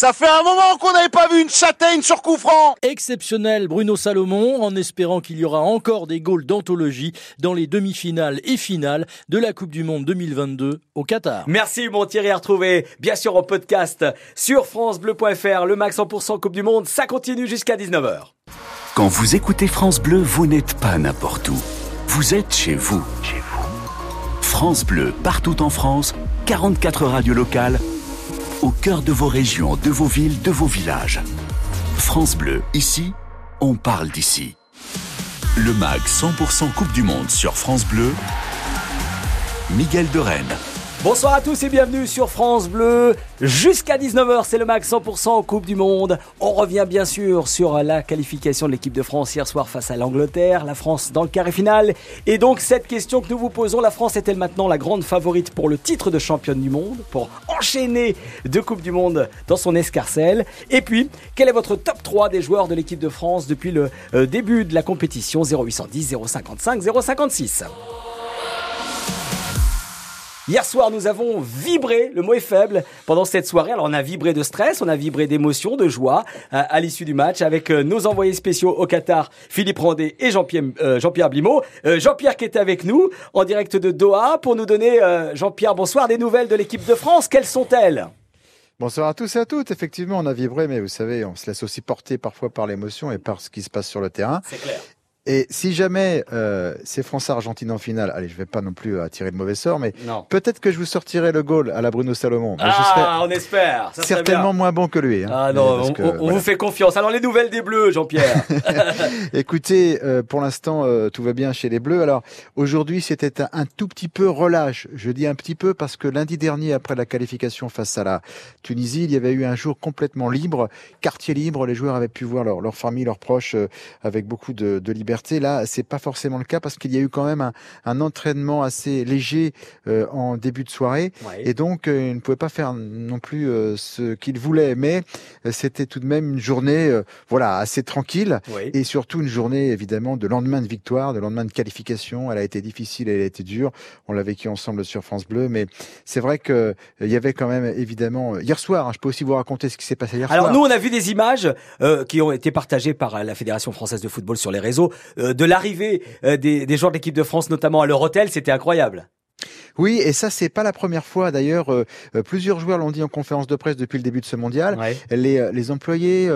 Ça fait un moment qu'on n'avait pas vu une châtaigne sur coup franc Exceptionnel Bruno Salomon, en espérant qu'il y aura encore des goals d'anthologie dans les demi-finales et finales de la Coupe du Monde 2022 au Qatar. Merci mon Thierry à retrouver, bien sûr en podcast sur francebleu.fr, le max 100% Coupe du Monde, ça continue jusqu'à 19h. Quand vous écoutez France Bleu, vous n'êtes pas n'importe où. Vous êtes chez vous. Chez vous. France Bleu, partout en France, 44 radios locales au cœur de vos régions, de vos villes, de vos villages. France Bleu, ici, on parle d'ici. Le MAG 100% Coupe du Monde sur France Bleu, Miguel de Rennes. Bonsoir à tous et bienvenue sur France Bleu. Jusqu'à 19h, c'est le max 100% Coupe du Monde. On revient bien sûr sur la qualification de l'équipe de France hier soir face à l'Angleterre. La France dans le carré final. Et donc, cette question que nous vous posons, la France est-elle maintenant la grande favorite pour le titre de championne du monde Pour enchaîner deux Coupes du Monde dans son escarcelle? Et puis, quel est votre top 3 des joueurs de l'équipe de France depuis le euh, début de la compétition? 0810, 055, 056 Hier soir, nous avons vibré, le mot est faible, pendant cette soirée. Alors, on a vibré de stress, on a vibré d'émotion, de joie euh, à l'issue du match avec euh, nos envoyés spéciaux au Qatar, Philippe Randé et Jean-Pierre euh, Jean-Pierre Blimaud. Jean-Pierre qui était avec nous en direct de Doha pour nous donner, Jean-Pierre, bonsoir, des nouvelles de l'équipe de France. Quelles sont-elles? Bonsoir à tous et à toutes. Effectivement, on a vibré, mais vous savez, on se laisse aussi porter parfois par l'émotion et par ce qui se passe sur le terrain. C'est clair. Et si jamais euh, c'est France-Argentine en finale, allez, je vais pas non plus attirer de mauvais sort, mais peut-être que je vous sortirai le goal à la Bruno Salomon. ah, on espère. Ça certainement moins bon que lui. Hein. Ah non, on, vous fait confiance. Alors les nouvelles des Bleus, Jean-Pierre. [LAUGHS] [LAUGHS] Écoutez, euh, pour l'instant, euh, tout va bien chez les Bleus. Alors aujourd'hui, c'était un, tout petit peu relâche. Je dis un petit peu parce que lundi dernier, après la qualification face à la Tunisie, il y avait eu un jour complètement libre, quartier libre. Les joueurs avaient pu voir leur, leur famille, leurs proches, avec beaucoup de, de liberté Là, c'est pas forcément le cas parce qu'il y a eu quand même un, entraînement assez léger euh, en début de soirée et donc euh, il ne pouvait pas faire non plus euh, ce qu'il voulait. Mais c'était tout de même une journée, voilà, assez tranquille et surtout une journée évidemment de lendemain de victoire, de lendemain de qualification. Elle a été difficile, elle a été dure. On l'a vécu ensemble sur France Bleu, mais c'est vrai que il y avait quand même évidemment hier soir. Hein, je peux aussi vous raconter ce qui s'est passé hier soir. Alors nous, on a vu des images qui ont été partagées par la Fédération française de football sur les réseaux euh, de l'arrivée euh, des, des joueurs de l'équipe de France, notamment à leur hôtel, c'était incroyable. Oui, et ça c'est pas la première fois. D'ailleurs, euh, euh, plusieurs joueurs l'ont dit en conférence de presse depuis le début de ce mondial. Les, euh, les employés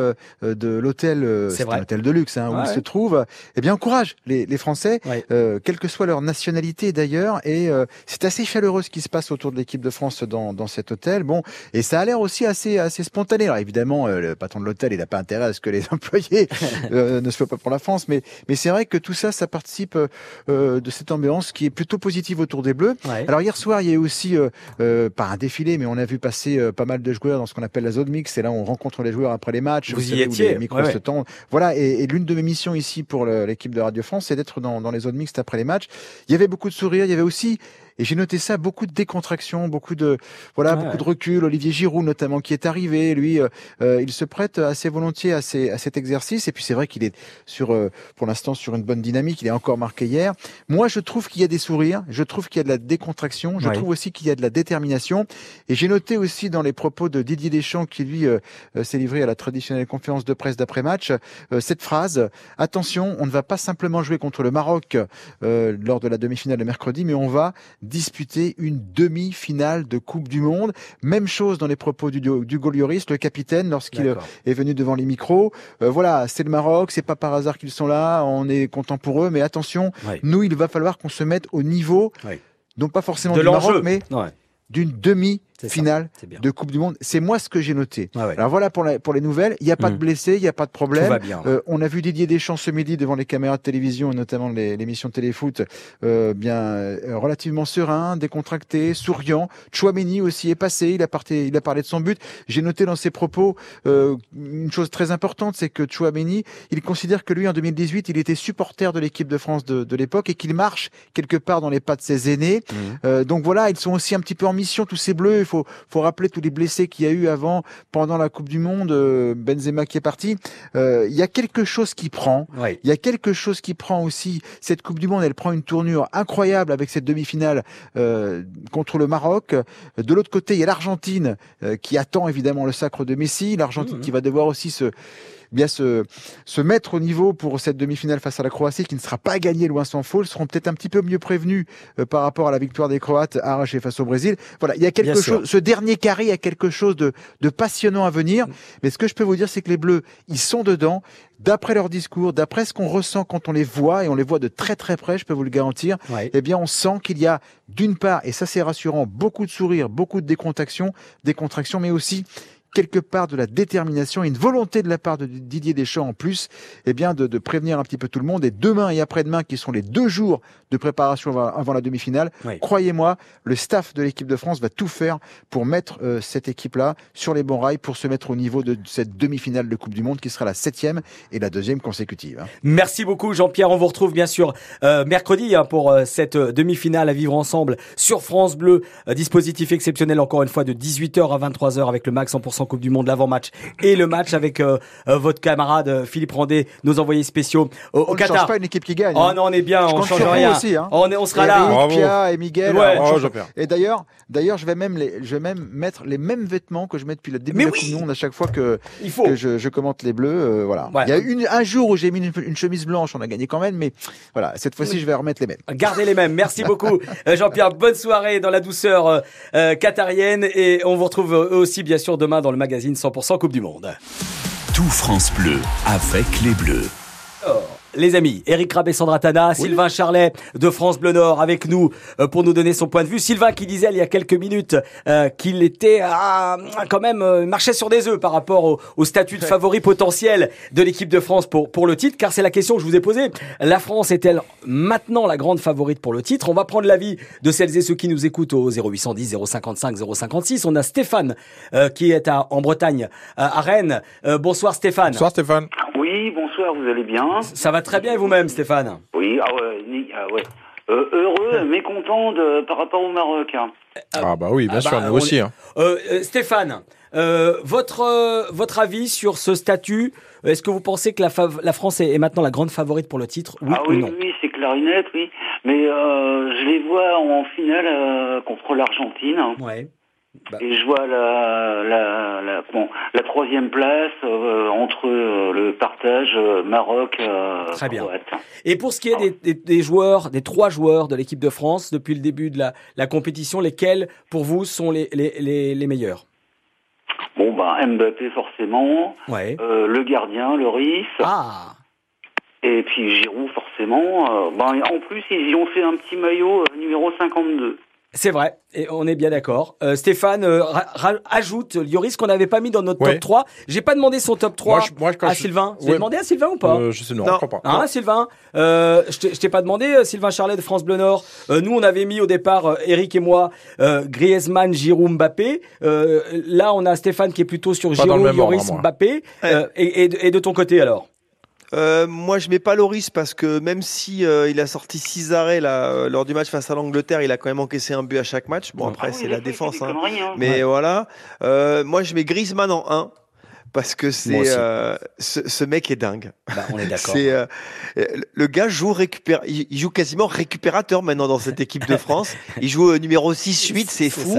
de l'hôtel, c'est un hôtel de luxe hein, où ils se trouvent, eh bien encouragent les, les Français, quelle que soit leur nationalité d'ailleurs. Et c'est assez chaleureux ce qui se passe autour de l'équipe de France dans, dans cet hôtel. Bon, et ça a l'air aussi assez assez spontané. Alors évidemment, le patron de l'hôtel, il n'a pas intérêt à ce que les [LAUGHS] employés [LAUGHS] ne soient pas pour la France, mais mais c'est vrai que tout ça, ça participe de cette ambiance qui est plutôt positive autour des Bleus. Alors hier soir, il y a eu aussi, pas un défilé, mais on a vu passer pas mal de joueurs dans ce qu'on appelle la zone mix. Et là, on rencontre les joueurs après les matchs. Vous, y étiez. Les Voilà. Et, l'une de mes missions ici pour l'équipe de Radio France, c'est d'être dans, dans les zones mixtes après les matchs. Il y avait beaucoup de sourires. Il y avait aussi et j'ai noté ça, beaucoup de décontraction, beaucoup de voilà, beaucoup de recul. Olivier Giroud notamment qui est arrivé, lui, euh, euh, il se prête assez volontiers à, ces, à cet exercice. Et puis c'est vrai qu'il est sur, euh, pour l'instant, sur une bonne dynamique. Il est encore marqué hier. Moi, je trouve qu'il y a des sourires. Je trouve qu'il y a de la décontraction. Je trouve aussi qu'il y a de la détermination. Et j'ai noté aussi dans les propos de Didier Deschamps, qui lui s'est livré à la traditionnelle conférence de presse d'après match, cette phrase attention, on ne va pas simplement jouer contre le Maroc lors de la demi-finale de mercredi, mais on va disputer une demi-finale de Coupe du Monde. Même chose dans les propos du, du Golioris, le capitaine, lorsqu'il est venu devant les micros. Euh, voilà, c'est le Maroc, c'est pas par hasard qu'ils sont là, on est content pour eux, mais attention, nous, il va falloir qu'on se mette au niveau, non pas forcément de du Maroc, mais d'une demi finale de Coupe du Monde. C'est moi ce que j'ai noté. Alors voilà pour, pour les nouvelles. Il n'y a pas de mmh. blessés, il n'y a pas de problème. Euh, on a vu Didier Deschamps ce midi devant les caméras de télévision, notamment l'émission Téléfoot, euh, bien euh, relativement serein, décontracté, souriant. Chouameni aussi est passé. Il a, parté, il a parlé de son but. J'ai noté dans ses propos une chose très importante, c'est que Chouameni, il considère que lui en 2018, il était supporter de l'équipe de France de, de l'époque et qu'il marche quelque part dans les pas de ses aînés. Mmh. donc voilà, ils sont aussi un petit peu en mission tous ces bleus il faut, faut rappeler tous les blessés qu'il y a eu avant, pendant la Coupe du Monde, euh, Benzema qui est parti. Euh, il y a quelque chose qui prend. Il y a quelque chose qui prend aussi. Cette Coupe du Monde, elle prend une tournure incroyable avec cette demi-finale euh, contre le Maroc. De l'autre côté, il y a l'Argentine qui attend évidemment le sacre de Messi. L'Argentine mmh. qui va devoir aussi se bien se, se mettre au niveau pour cette demi-finale face à la Croatie qui ne sera pas gagnée loin sans faux. Ils seront peut-être un petit peu mieux prévenus euh, par rapport à la victoire des Croates arrachée face au Brésil. Voilà, il y a quelque chose, ce dernier carré, il y a quelque chose de, de passionnant à venir. Mais ce que je peux vous dire, c'est que les Bleus, ils sont dedans. D'après leur discours, d'après ce qu'on ressent quand on les voit, et on les voit de très très près, je peux vous le garantir, eh bien on sent qu'il y a d'une part, et ça c'est rassurant, beaucoup de sourires, beaucoup de décontraction, décontraction, mais aussi quelque part de la détermination et une volonté de la part de Didier Deschamps en plus, eh bien de, de prévenir un petit peu tout le monde. Et demain et après-demain, qui sont les deux jours de préparation avant, la demi-finale, croyez-moi, le staff de l'équipe de France va tout faire pour mettre euh, cette équipe-là sur les bons rails, pour se mettre au niveau de cette demi-finale de Coupe du Monde qui sera la septième et la deuxième consécutive. Hein. Merci beaucoup Jean-Pierre. On vous retrouve bien sûr euh, mercredi hein, pour euh, cette demi-finale à vivre ensemble sur France Bleu. dispositif exceptionnel encore une fois de 18h à 23h avec le max 100% Coupe du Monde, l'avant-match et le match avec euh, euh, votre camarade euh, Philippe Randé, nos envoyés spéciaux au, au on Qatar. On change pas une équipe qui gagne. Oh hein. non, on est bien, on change rien. Aussi, hein. on, est, on sera là. Pia et Miguel. et d'ailleurs, d'ailleurs, je vais même les, je vais même mettre les mêmes vêtements que je mets depuis le début de la Coupe du Monde à chaque fois que, Il faut. que je, je, commente les Bleus. voilà. Il y a une, un jour où j'ai mis une, chemise blanche, on a gagné quand même, mais voilà, cette fois-ci, je vais remettre les mêmes. Gardez les mêmes. Merci beaucoup, [LAUGHS] Jean-Pierre. Bonne soirée dans la douceur euh, qatarienne et on vous retrouve aussi bien sûr demain dans le magazine 100% Coupe du Monde. Tout France Bleu avec les Bleus les amis, Eric Rabé, Sandra Tana, Sylvain Charlet de France Bleu Nord avec nous euh, pour nous donner son point de vue. Sylvain qui disait il y a quelques minutes euh, qu'il était ah, quand même euh, marchait sur des œufs par rapport au, statut de favori potentiel de l'équipe de France pour pour le titre, car c'est la question que je vous ai posée. La France est-elle maintenant la grande favorite pour le titre? On va prendre l'avis de celles et ceux qui nous écoutent au 0810 055 056. On a Stéphane qui est à, en Bretagne, à Rennes. bonsoir Stéphane. Bonsoir Stéphane. Bonsoir, vous allez bien Ça va très bien et vous-même, Stéphane Oui, ah ouais. Ah ouais. Euh, heureux, [LAUGHS] mécontent de, par rapport au Maroc. Hein. Ah bah oui, bien ah sûr, bah, nous aussi. Hein. Euh, euh, Stéphane, votre, votre avis sur ce statut Est-ce que vous pensez que la, la France est, maintenant la grande favorite pour le titre Oui ah, oui, non Oui, c'est clarinette, oui. Mais je les vois en finale contre l'Argentine. Ouais. Bah. Et je vois la, la, la, bon, la troisième place euh, entre euh, le partage euh, Maroc. Très bien. Et pour ce qui est des, des, des, joueurs, des trois joueurs de l'équipe de France depuis le début de la, la compétition, lesquels pour vous sont les, les, les, les meilleurs? Bon, bah, Mbappé forcément. Ouais. le gardien, Loris. Ah. Et puis Giroud forcément. Ben, en plus, ils y ont fait un petit maillot numéro 52. C'est vrai, et on est bien d'accord. Euh, Stéphane euh, ajoute Lloris qu'on n'avait pas mis dans notre top 3. J'ai pas demandé son top 3 à Sylvain. Vous demandé à Sylvain ou pas euh, Je sais non, non. pas. Hein, Sylvain? Je t'ai pas demandé, Sylvain Charlet de France Bleu Nord. nous, on avait mis au départ, Eric et moi, Griezmann, Giroud, Mbappé. là, on a Stéphane qui est plutôt sur Giroud, Lloris, Mbappé. Et, et de ton côté alors? Euh, moi, je mets pas Loris parce que même si euh, il a sorti six arrêts là, euh, lors du match face à l'Angleterre, il a quand même encaissé un but à chaque match. Bon, après, ah c'est la défense. Hein. Hein. Mais voilà. moi, je mets Griezmann en 1 parce que c'est ce, mec est dingue. Bah, on est d'accord. [LAUGHS] le gars joue récupère, il, joue quasiment récupérateur maintenant dans cette équipe de France. [LAUGHS] il joue numéro 6 8, c'est fou.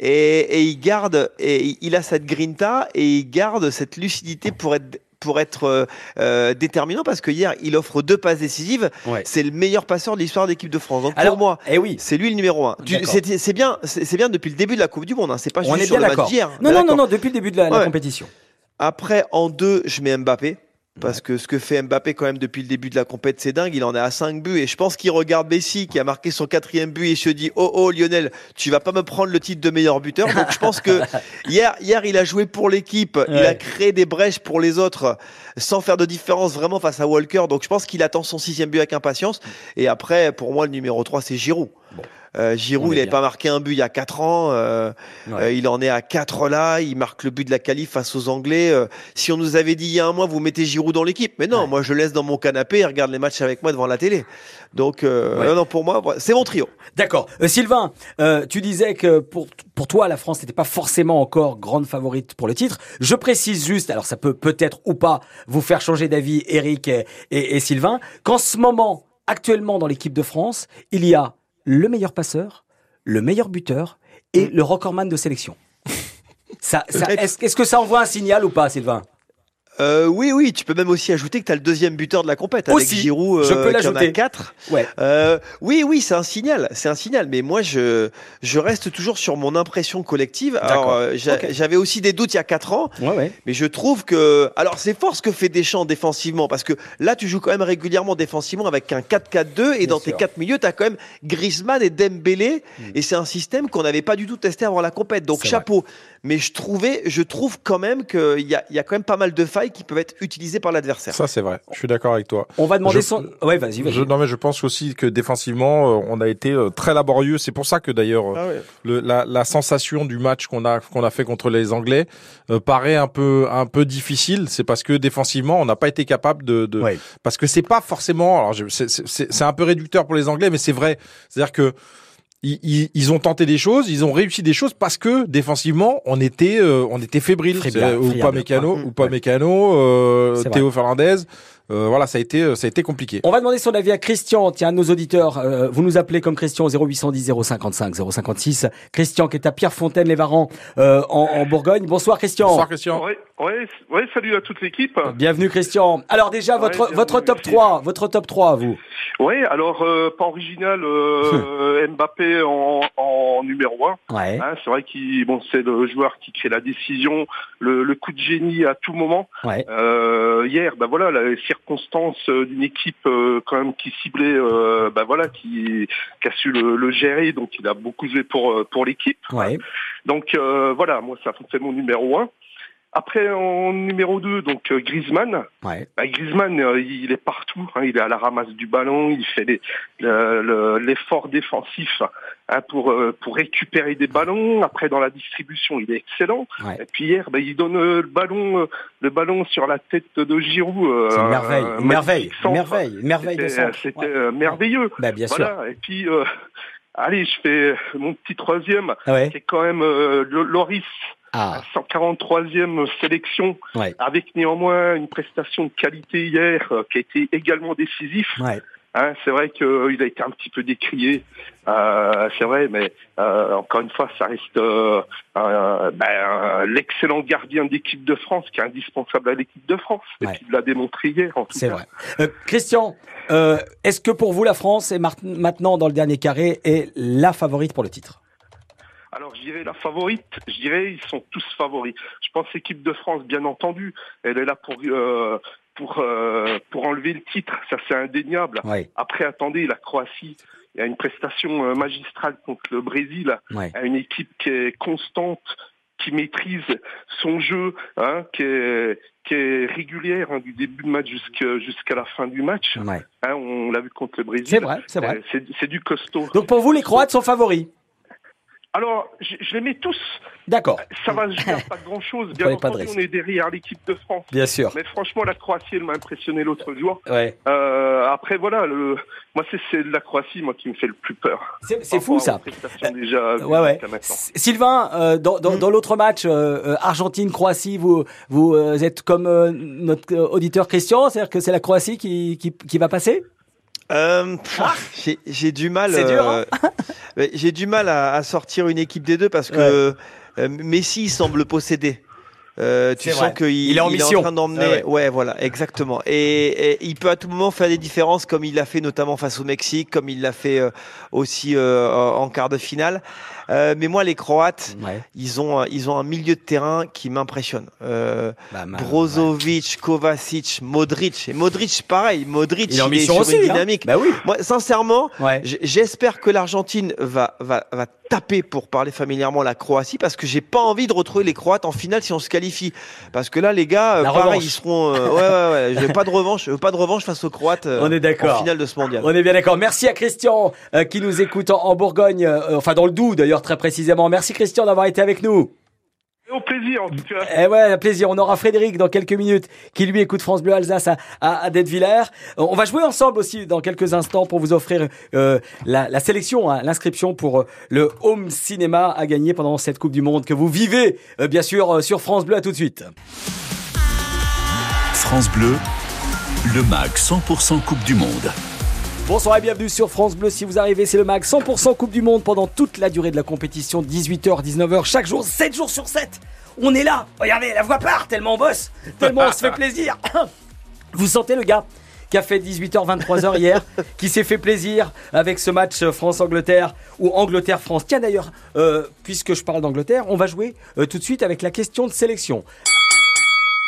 et, et, il garde et il a cette grinta et il garde cette lucidité pour être pour être euh, euh, déterminant parce que hier il offre deux passes décisives. C'est le meilleur passeur de l'histoire de l'équipe de France. Donc pour moi, eh oui. c'est lui le numéro un. C'est bien, c'est bien depuis le début de la Coupe du Monde. Hein. C'est pas juste sur le match d'hier. Non, non, non, non, depuis le début de la, la compétition. Après, en deux, je mets Mbappé. Parce que ce que fait Mbappé quand même depuis le début de la compète, c'est dingue. Il en est à 5 buts. Et je pense qu'il regarde Messi qui a marqué son quatrième but et se dit Oh oh Lionel, tu vas pas me prendre le titre de meilleur buteur. Donc je pense que [LAUGHS] hier, hier il a joué pour l'équipe. Il a créé des brèches pour les autres sans faire de différence vraiment face à Walker. Donc je pense qu'il attend son sixième but avec impatience. Et après, pour moi, le numéro 3, c'est Giroud. Euh, Giroud, il n'avait pas marqué un but il y a 4 ans. Euh, euh, il en est à 4 là. Il marque le but de la qualif face aux Anglais. si on nous avait dit il y a un mois, vous mettez Giroud dans l'équipe. Mais non, moi je laisse dans mon canapé et regarde les matchs avec moi devant la télé. Donc, non, pour moi, c'est mon trio. D'accord. Sylvain, tu disais que pour, pour toi, la France n'était pas forcément encore grande favorite pour le titre. Je précise juste, alors ça peut peut-être ou pas vous faire changer d'avis, Eric et, et Sylvain, qu'en ce moment, actuellement dans l'équipe de France, il y a le meilleur passeur, le meilleur buteur et mm. le recordman de sélection. ça, est-ce, que ça envoie un signal ou pas, Sylvain? Euh, oui, oui, tu peux même aussi ajouter que tu as le deuxième buteur de la compète avec Giroud euh, je peux qui en a quatre. Ouais. Euh, oui, oui, c'est un signal, c'est un signal. Mais moi, je je reste toujours sur mon impression collective. Alors, euh, j'avais aussi des doutes il y a quatre ans, ouais, ouais. mais je trouve que alors c'est fort ce que fait Deschamps défensivement parce que là, tu joues quand même régulièrement défensivement avec un 4-4-2 et dans tes quatre milieux, tu as quand même Griezmann et Dembélé hmm. et c'est un système qu'on n'avait pas du tout testé avant la compète. Donc chapeau mais je trouvais, je trouve quand même qu'il y a, y a quand même pas mal de failles qui peuvent être utilisées par l'adversaire. Ça, c'est vrai. Je suis d'accord avec toi. On va demander son. Ouais, vas-y, vas-y. Non, mais je pense aussi que défensivement, euh, on a été euh, très laborieux. C'est pour ça que d'ailleurs, ah la, la, sensation du match qu'on a qu'on a fait contre les Anglais euh, paraît un peu un peu difficile. C'est parce que défensivement, on n'a pas été capable de, de... parce que c'est pas forcément. Alors, c'est un peu réducteur pour les Anglais, mais c'est vrai. C'est-à-dire que ils, ils, ont tenté des choses, ils ont réussi des choses parce que défensivement on était euh, on était fébrile, ou pas mécano ou pas mécano, euh, Théo Fernandez. Euh, voilà, ça a été euh, ça a été compliqué. On va demander son avis à Christian, tiens, nos auditeurs. Euh, vous nous appelez comme Christian 0810 055 056. Christian qui est à Pierrefontaine les Varans en, en, Bourgogne. Bonsoir Christian. Bonsoir Christian. Oui, oui, oui salut à toute l'équipe. Bienvenue Christian. Alors déjà votre votre top 3, votre top 3 vous. Oui, alors pas original [LAUGHS] Mbappé en, en, numéro 1. Ouais. Hein, c'est vrai qu'il bon c'est le joueur qui crée la décision, le, le coup de génie à tout moment. Ouais. hier, ben voilà, la circonstances euh, d'une équipe euh, quand même qui ciblait, euh, bah voilà, qui, qui a su le, gérer, donc il a beaucoup joué pour pour l'équipe. Ouais. Donc voilà, moi ça c'est mon numéro un. Après, en numéro 2, donc Griezmann. Ouais. Bah, Griezmann, il est partout. Hein, il est à la ramasse du ballon. Il fait l'effort défensif Hein, pour euh, pour récupérer des ballons. Après, dans la distribution, il est excellent. Et puis hier, ben, il donne euh, le ballon euh, le ballon sur la tête de Giroud. C'est une merveille, une merveille, merveille, merveille C'était merveilleux. Ben, bien voilà. sûr. Et puis. [LAUGHS] Allez, je fais mon petit troisième, ah qui est quand même Loris, ah. 143e sélection, avec néanmoins une prestation de qualité hier qui a été également décisif. Ouais. Hein, c'est vrai qu'il a été un petit peu décrié, euh, c'est vrai, mais euh, encore une fois, ça reste euh, ben, l'excellent gardien d'équipe de France qui est indispensable à l'équipe de France et qui l'a démontré hier. En tout c'est vrai. Christian, est-ce que pour vous la France est maintenant dans le dernier carré est la favorite pour le titre? Alors je dirais la favorite, je dirais ils sont tous favoris. Je pense l'équipe de France, bien entendu, elle est là pour pour euh, pour enlever le titre, ça c'est indéniable. Après, attendez, la Croatie il y a une prestation magistrale contre le Brésil, à une équipe qui est constante, qui maîtrise son jeu, hein, qui, est, qui est régulière hein, du début de match jusqu'à la fin du match. Hein, on l'a vu contre le Brésil. C'est vrai, c'est vrai. C'est du costaud. Donc pour vous, les Croates sont favoris alors, je, les mets tous. D'accord. Ça va, je pas grand-chose. [LAUGHS] Bien entendu, on est derrière l'équipe de France. Bien sûr. Mais franchement, la Croatie, elle m'a impressionné l'autre jour. Ouais. Euh, après, voilà, le, moi, c'est la Croatie, moi, qui me fait le plus peur. C'est fou, ça. Déjà ouais, ouais. Sylvain, euh, dans, dans, dans l'autre match, euh, euh Argentine-Croatie, vous, vous euh, êtes comme euh, notre auditeur Christian, c'est-à-dire que c'est la Croatie qui, qui, qui va passer? Euh, ah. J'ai du mal. Hein [LAUGHS] j'ai du mal à, à, sortir une équipe des deux parce que Messi semble posséder. Euh, tu sens qu'il il est en mission. Est en train d'emmener. Ah ouais. voilà, exactement. Et, il peut à tout moment faire des différences, comme il l'a fait notamment face au Mexique, comme il l'a fait euh, aussi euh, en quart de finale. Euh, mais moi, les Croates, ils ont ils ont un milieu de terrain qui m'impressionne. Euh, bah, Brozovic, Kovacic, Modric. Et Modric, pareil. Modric, il est en aussi, une hein. dynamique. Bah oui. Moi, sincèrement, j'espère que l'Argentine va, va va taper pour parler familièrement la Croatie parce que j'ai pas envie de retrouver les Croates en finale si on se qualifie. Parce que là, les gars, euh, pareil, ils seront. Euh, ouais, ouais, ouais. Je veux pas de revanche. Je veux pas de revanche face aux Croates. [LAUGHS] on est d'accord. En finale de ce mondial. On est bien d'accord. Merci à Christian qui nous écoute en, Bourgogne, enfin dans le Doubs d'ailleurs très précisément. Merci Christian d'avoir été avec nous. Au plaisir en tout cas. Eh ouais, plaisir. On aura Frédéric dans quelques minutes qui lui écoute France Bleu Alsace à, à, Villers. On va jouer ensemble aussi dans quelques instants pour vous offrir euh, la, sélection, hein, l'inscription pour euh, le Home Cinéma à gagner pendant cette Coupe du Monde que vous vivez euh, bien sûr sur France Bleu. À tout de suite. France Bleu, le MAC 100% Coupe du Monde. Bonsoir et bienvenue sur France Bleu. Si vous arrivez, c'est le MAG 100% Coupe du Monde pendant toute la durée de la compétition, 18h, 19h, chaque jour, 7 jours sur 7. On est là. Regardez, la voix part, tellement on bosse, tellement on se fait plaisir. [COUGHS] Vous sentez le gars qui a fait 18h, 23h hier, qui s'est fait plaisir avec ce match France-Angleterre ou Angleterre-France. Tiens d'ailleurs, euh, puisque je parle d'Angleterre, on va jouer euh, tout de suite avec la question de sélection.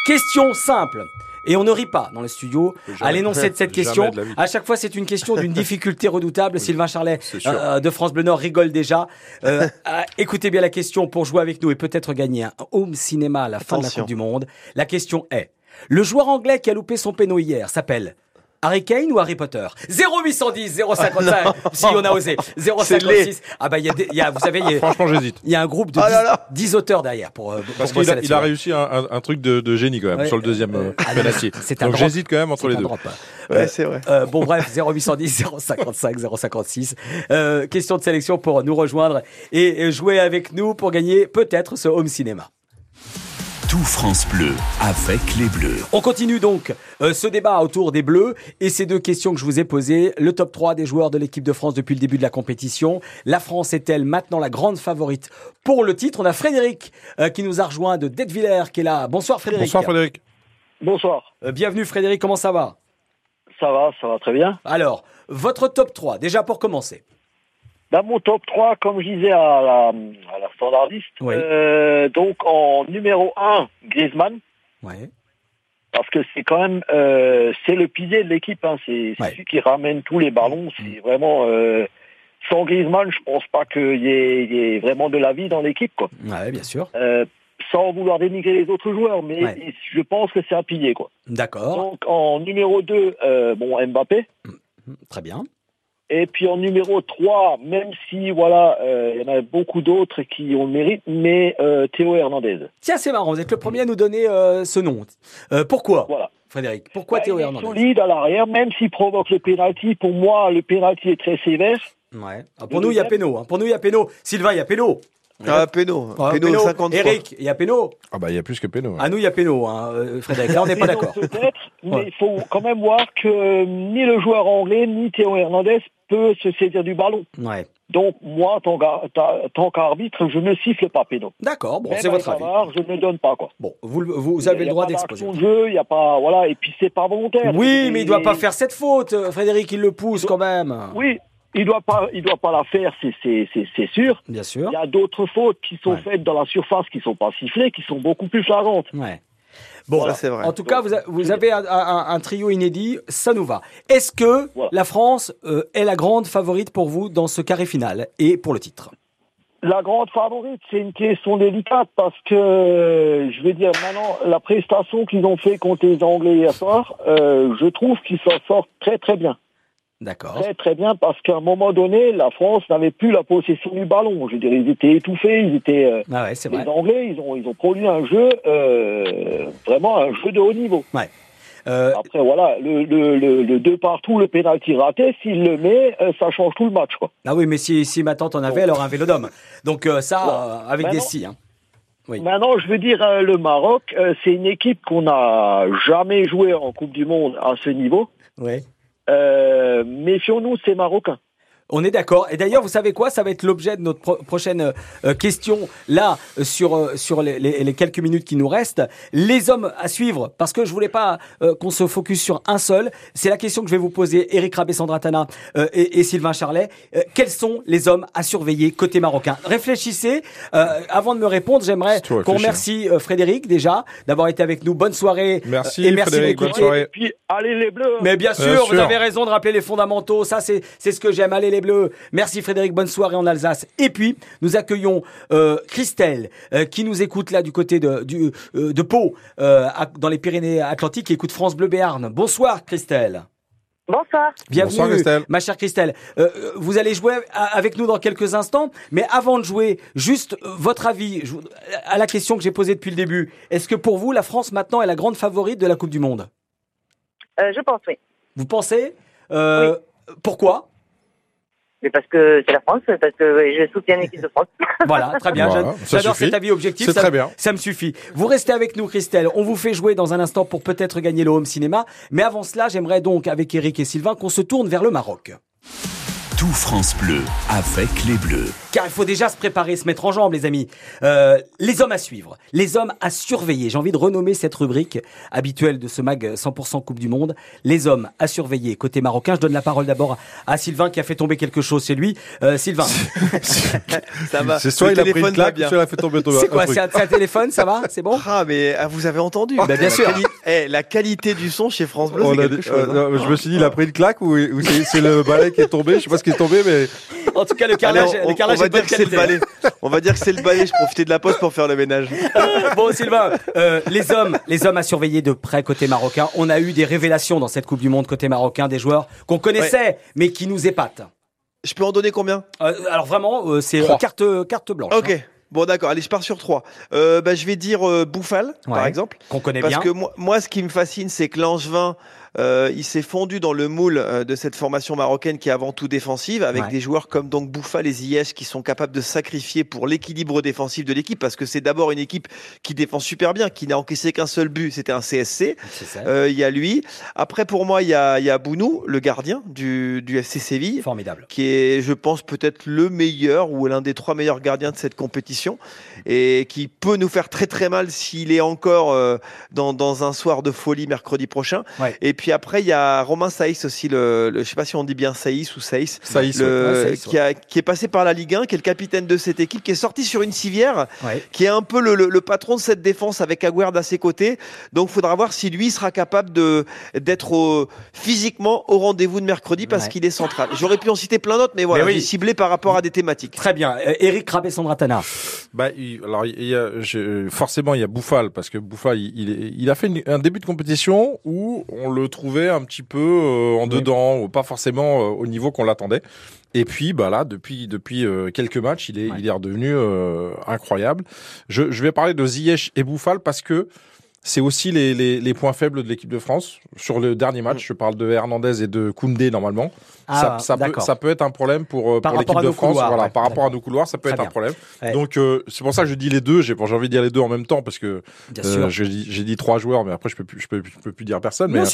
Question simple et on ne rit pas dans le studio à l'énoncé de cette question. à chaque fois, c'est une question d'une [LAUGHS] difficulté redoutable. Sylvain Charlet euh, de France Bleu Nord rigole déjà. [LAUGHS] Euh, écoutez bien la question pour jouer avec nous et peut-être gagner un home cinéma à la fin de la Coupe du Monde. La question est le joueur anglais qui a loupé son péno hier s'appelle Harry Kane ou Harry Potter? 0810 055 si on a osé. [LAUGHS] 056 ah bah il y, a vous savez y a, franchement j'hésite. il y a un groupe de 10, auteurs derrière pour, euh, parce qu'il a, il a réussi un, un, truc de, de, génie quand même sur le deuxième euh, ah, c'est donc j'hésite quand même entre les deux. hein. ouais, c'est vrai. Euh, bon bref 0810 055 056 euh, question de sélection pour nous rejoindre et jouer avec nous pour gagner peut-être ce home cinéma France Bleu avec les Bleus. On continue donc euh, ce débat autour des Bleus et ces deux questions que je vous ai posées. Le top 3 des joueurs de l'équipe de France depuis le début de la compétition. La France est-elle maintenant la grande favorite pour le titre? On a Frédéric euh, qui nous a rejoint de Dettvillers qui est là. Bonsoir Frédéric. Bonsoir Frédéric. Bonsoir. Euh, bienvenue Frédéric, comment ça va? Ça va, ça va très bien. Alors, votre top 3, déjà pour commencer. Dans mon top 3, comme je disais à la, à la standardiste, euh, donc en numéro 1, Griezmann. Ouais. Parce que c'est quand même euh, c'est le pilier de l'équipe, hein. c'est celui qui ramène tous les ballons. C'est vraiment euh, sans Griezmann, je pense pas qu'il y, ait vraiment de la vie dans l'équipe, quoi. Ouais, bien sûr. sans vouloir dénigrer les autres joueurs, mais je pense que c'est un pilier, quoi. D'accord. Donc en numéro 2, bon Mbappé. Très bien. Et puis en numéro 3, même si voilà, euh, il y en a beaucoup d'autres qui ont le mérite, mais euh, Théo Hernandez. Tiens, c'est marrant, vous êtes le premier à nous donner euh, ce nom. pourquoi Voilà. Frédéric, pourquoi bah, Théo il Hernandez? solide à l'arrière, même s'il provoque le pénalty. Pour moi, le pénalty est très sévère. Ouais. Ah, pour nous, il y a Péno. Hein. Pour nous, il y a Péno. Sylvain, il y a Péno. Ah, Péno. Ah, Péno, 50 Eric, il y a Péno. Ah, bah, il y a plus que Péno. À nous, il y a Péno, hein, Frédéric. Là, on n'est pas d'accord. Peut-être, mais il faut quand même voir que ni le joueur anglais, ni Théo Hernandez peut se saisir du ballon. Ouais. Donc, moi, tant qu'arbitre, je ne siffle pas péno. D'accord, bon, c'est votre avis. je ne donne pas, quoi. Bon, vous, vous avez le droit d'exposer. Il jeu, il n'y a pas, voilà, et puis c'est pas volontaire. Oui, mais il doit pas faire cette faute, euh, Frédéric, il le pousse quand même. Oui, il doit pas, il doit pas la faire, c'est sûr. Bien sûr. Il y a d'autres fautes qui sont faites dans la surface qui sont pas sifflées, qui sont beaucoup plus flagrantes. Ouais. Bon, c'est vrai. en tout cas, vous, avez un, trio inédit, ça nous va. Est-ce que la France euh, est la grande favorite pour vous dans ce carré final et pour le titre? La grande favorite, c'est une question délicate parce que, je vais dire maintenant, la prestation qu'ils ont fait contre les Anglais hier soir, euh, je trouve qu'ils s'en sortent très très bien. D'accord. Très très bien parce qu'à un moment donné, la France n'avait plus la possession du ballon. Je veux dire, ils étaient étouffés, ils étaient. Euh, ah ouais, c'est les Anglais, ils ont ils ont produit un jeu euh, vraiment un jeu de haut niveau. Ouais. Euh... Après voilà, le, le, le, le deux partout, le pénalty raté, s'il le met, ça change tout le match. Quoi. Ah oui, mais si, si ma tante en avait, aurait un vélodrome. Donc euh, ça, avec des si. Hein. Oui. Maintenant, je veux dire, le Maroc, c'est une équipe qu'on n'a jamais joué en Coupe du Monde à ce niveau. Oui. Euh, méfions-nous, c'est marocain. On est d'accord. Et d'ailleurs, vous savez quoi? Ça va être l'objet de notre prochaine euh, question là euh, sur euh, sur les, les, quelques minutes qui nous restent. Les hommes à suivre, parce que je voulais pas qu'on se focus sur un seul. C'est la question que je vais vous poser, Eric Rabé-Sandratana et, et, Sylvain Charlet. quels sont les hommes à surveiller côté marocain? Réfléchissez. avant de me répondre, j'aimerais qu'on remercie Frédéric déjà d'avoir été avec nous. Bonne soirée. Merci, et merci Frédéric. Bonne soirée. Et puis allez les bleus. Mais bien sûr, vous avez raison de rappeler les fondamentaux. Ça, c'est c'est ce que j'aime. Allez les Bleus. Merci Frédéric, bonne soirée en Alsace. Et puis, nous accueillons euh, Christelle, euh, qui nous écoute là du côté de, du, euh, de Pau, dans les Pyrénées-Atlantiques, qui écoute France Bleu Béarn. Bonsoir Christelle. Bonsoir. Bienvenue, Bonsoir, ma chère Christelle. vous allez jouer avec nous dans quelques instants, mais avant de jouer, juste votre avis à la question que j'ai posée depuis le début. Est-ce que pour vous, la France maintenant est la grande favorite de la Coupe du Monde? Je pense, oui. Vous pensez? Oui. Pourquoi? Mais parce que c'est la France, parce que je soutiens l'équipe de France. [LAUGHS] Voilà, très bien. J'adore cet avis objectif. C'est très bien. Ça me suffit. Vous restez avec nous, Christelle. On vous fait jouer dans un instant pour peut-être gagner le home cinéma. Mais avant cela, j'aimerais donc, avec Eric et Sylvain, qu'on se tourne vers le Maroc. Tout France Bleu avec les Bleus. Car il faut déjà se préparer, se mettre en jambe, les amis. Euh, les hommes à suivre, les hommes à surveiller. J'ai envie de renommer cette rubrique habituelle de ce mag 100% Coupe du Monde. Les hommes à surveiller côté marocain. Je donne la parole d'abord à Sylvain qui a fait tomber quelque chose chez lui. Euh, Sylvain. [LAUGHS] ça va. C'est soit il a pris une claque, soit il a fait tomber C'est quoi C'est un, téléphone, ça va C'est bon Ah mais ah, vous avez entendu bah, Bien sûr. Eh, la qualité du son chez France Bleu, c'est quelque chose. Euh, hein. je me suis dit, il a pris une claque ou, c'est le balai qui est tombé. Je sais pas ce qui est tombé, mais en tout cas, le carrelage, on, le carrelage on va dire que c'est le balai. On va dire que c'est le balai. Je profitais de la poste pour faire le ménage. [LAUGHS] bon, Sylvain, euh, les hommes, les hommes à surveiller de près côté marocain. On a eu des révélations dans cette Coupe du Monde côté marocain, des joueurs qu'on connaissait, mais qui nous épatent. Je peux en donner combien? Euh, Alors vraiment, euh, c'est carte carte blanche. Ok. Hein. Bon d'accord, allez, je pars sur trois. Euh, bah, je vais dire euh, Bouffal, par exemple. Qu'on connaît parce bien. Parce que moi, moi, ce qui me fascine, c'est que Langevin, euh, il s'est fondu dans le moule euh, de cette formation marocaine qui est avant tout défensive, avec des joueurs comme donc Bouffal et Ziyech qui sont capables de sacrifier pour l'équilibre défensif de l'équipe, parce que c'est d'abord une équipe qui défend super bien, qui n'a encaissé qu'un seul but, c'était un CSC. Euh, il y a lui. Après, pour moi, il y a, y a Bounou, le gardien du, du FC Séville. Formidable. Qui est, je pense, peut-être le meilleur ou l'un des trois meilleurs gardiens de cette compétition et qui peut nous faire très très mal s'il est encore dans, dans un soir de folie mercredi prochain. Et puis puis après, il y a Romain Saïs aussi, le, le, je sais pas si on dit bien Saïs ou Saïs, Saïs, qui, a, qui, est passé par la Ligue 1, qui est le capitaine de cette équipe, qui est sorti sur une civière, qui est un peu le, le, patron de cette défense avec Aguerd à ses côtés. Donc, il faudra voir si lui sera capable de d'être physiquement au rendez-vous de mercredi parce qu'il est central. J'aurais pu en citer plein d'autres, mais voilà, mais ciblé par rapport à des thématiques. Très bien. Euh, Eric Rabé-Sandratana. Bah, alors, il y a, forcément, il y a Bouffal parce que Bouffal, il, il, a fait un début de compétition où on le trouvé un petit peu euh, en dedans, pas forcément euh, au niveau qu'on l'attendait. Et puis, bah là, depuis depuis euh, quelques matchs, il est il est redevenu incroyable. Je, je vais parler de Ziyech et Bouffal parce que c'est aussi les, les, les, points faibles de l'équipe de France. Sur le dernier match, mm. je parle de Hernandez et de Koundé normalement. Ah, ça, ça, peut, ça, peut, être un problème pour, euh, pour l'équipe de France. voilà, par rapport à nos couloirs, ça peut être un problème. Donc euh, c'est pour ça que je dis les deux. J'ai envie de dire les deux en même temps parce que euh, j'ai dit trois joueurs, mais après je peux plus, je peux, je peux plus dire personne. Mais,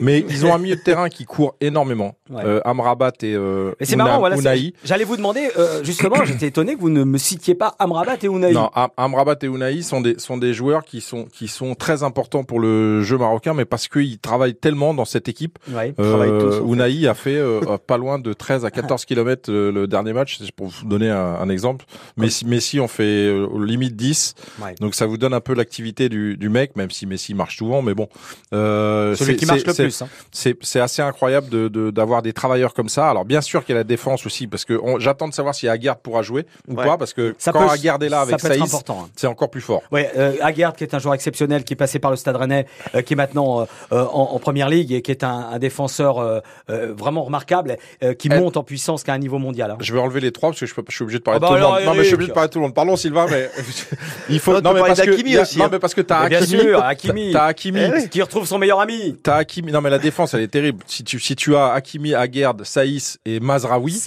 mais ils ont un milieu de terrain qui court énormément. Euh, Amrabat et euh, c'est marrant, voilà, Unai. J'allais vous demander justement, j'étais étonné que vous ne me citiez pas Amrabat et Unai. Non, Amrabat et Unai sont des sont des joueurs qui sont qui sont très très important pour le jeu marocain, mais parce qu'il travaille tellement dans cette équipe. Ouais, euh, Ounaï a fait euh, pas loin de 13 à 14 km le, dernier match, c'est pour vous donner un, exemple. Messi, Messi on fait euh, limite 10, donc ça vous donne un peu l'activité du, du mec, même si Messi marche souvent, mais bon. Euh, Celui qui marche le plus. Hein. C'est assez incroyable de d'avoir des travailleurs comme ça. Alors bien sûr qu'il y a la défense aussi, parce que j'attends de savoir si Aguerd pourra jouer ou pas, parce que ça quand Aguerd est là avec Saïs, hein. c'est encore plus fort. Ouais, euh, Aguerd qui est un joueur exceptionnel, qui est passé par le Stade Rennais, euh, qui est maintenant euh, euh, en, en, première ligue et qui est un, un défenseur euh, vraiment remarquable, qui eh. monte en puissance qu'à un niveau mondial. Hein. Je vais enlever les trois parce que je, peux, je suis obligé de parler ah de bah tout le monde. Non mais je suis obligé de parler de tout le monde. Pardon Sylvain, mais [LAUGHS] il faut. Non mais parce que aussi, non mais parce que t'as Hakimi, Hakimi, t'as Hakimi eh qui retrouve son meilleur ami. T'as Hakimi. Non mais la défense elle est terrible. Si tu si tu as Hakimi, Aguerd, Saïs et Mazraoui,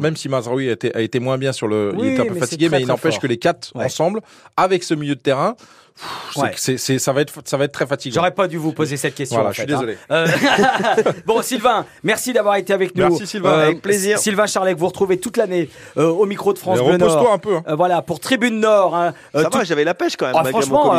même si Mazraoui a été, a été moins bien sur le, il était un peu fatigué, mais il n'empêche que les quatre ensemble, avec ce milieu de terrain, c'est, ça va être, ça va être très fatigant. J'aurais pas dû vous poser cette question. Voilà, je suis hein. désolé. Euh, [LAUGHS] bon, Sylvain, merci d'avoir été avec nous. Merci Sylvain, euh, avec plaisir. Sylvain Charlet, vous retrouvez toute l'année euh, au micro de France Bleu Nord. un peu. Hein. voilà, pour Tribune Nord. Hein, ça va, j'avais la pêche quand même. Ah, franchement,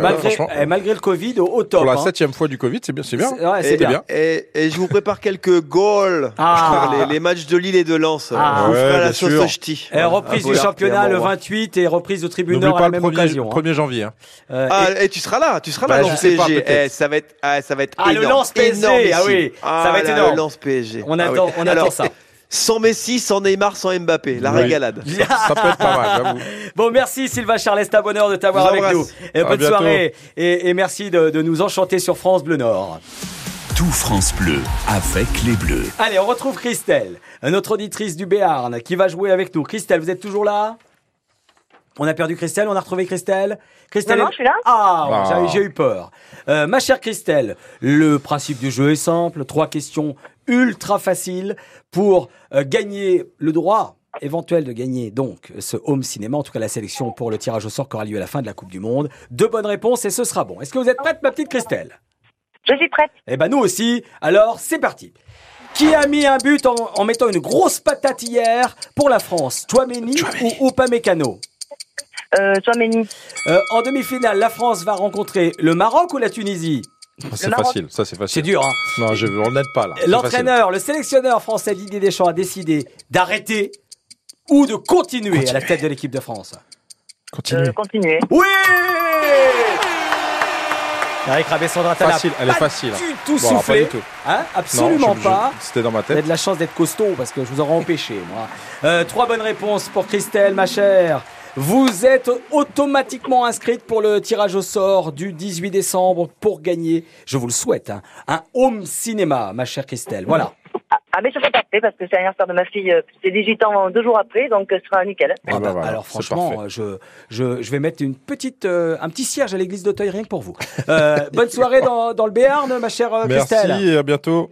malgré, malgré, le Covid, au, top. Pour la septième fois du Covid, c'est bien, c'est bien. C'est, bien. Et, et, je vous prépare quelques goals ah. les, les, matchs de Lille et de Lens. Ah. La sauce et Reprise du championnat le 28 et reprise de Tribune Nord à la même occasion. 1er janvier. Ah, tu seras là, tu seras là bah, PSG. Eh, ça va être, ah, ça va être ah, énorme. le lance PSG, ah oui, ça va ah être énorme. Le lance PSG. On attend, ah on attend ça. Sans Messi, sans Neymar, sans Mbappé, la régalade. [LAUGHS] ça peut être pas mal, j'avoue. Bon, merci Sylvain Charles, c'est un bonheur de t'avoir avec nous. Et bonne soirée et, et merci de, de nous enchanter sur France Bleu Nord. Tout France Bleu avec les Bleus. Allez, on retrouve Christelle, notre auditrice du Béarn, qui va jouer avec nous. Christelle, vous êtes toujours là? On a perdu Christelle, on a retrouvé Christelle. Christelle, non, je suis là. Ah, ah. j'ai eu peur. Euh, ma chère Christelle, le principe du jeu est simple. Trois questions ultra faciles pour euh, gagner le droit éventuel de gagner donc ce home cinéma, en tout cas la sélection pour le tirage au sort qui aura lieu à la fin de la Coupe du Monde. Deux bonnes réponses et ce sera bon. Est-ce que vous êtes prête, ma petite Christelle? Je suis prête. Eh ben nous aussi. Alors c'est parti. Qui a mis un but en, mettant une grosse patate hier pour la France? Chouameni, ou Upamecano euh, euh, en demi-finale, la France va rencontrer le Maroc ou la Tunisie? Ah, c'est facile, ça c'est facile. C'est dur, hein Non, je, on n'aide pas là. L'entraîneur, le sélectionneur français Didier Deschamps a décidé d'arrêter ou de continuer à la tête de l'équipe de France. Continuer. Euh, continuer. Oui Eric Rabessandra Facile, elle est facile. Du tout soufflé. Pas du tout. Hein? Absolument pas. C'était dans ma tête. Vous avez de la chance d'être costaud parce que je vous aurais empêché, moi. Euh, trois bonnes réponses pour Christelle, ma chère. Vous êtes automatiquement inscrite pour le tirage au sort du 18 décembre pour gagner, je vous le souhaite, hein, un home cinéma, ma chère Christelle. Voilà. Ah, mais je vais parfait parce que c'est l'anniversaire de ma fille, euh, c'est 18 ans deux jours après, donc ce sera nickel. Ah bah, alors franchement, je, je, je, vais mettre une petite, euh, un petit cierge à l'église d'Auteuil rien que pour vous. Euh, bonne soirée dans, dans, le Béarn, ma chère Christelle. Merci et à bientôt.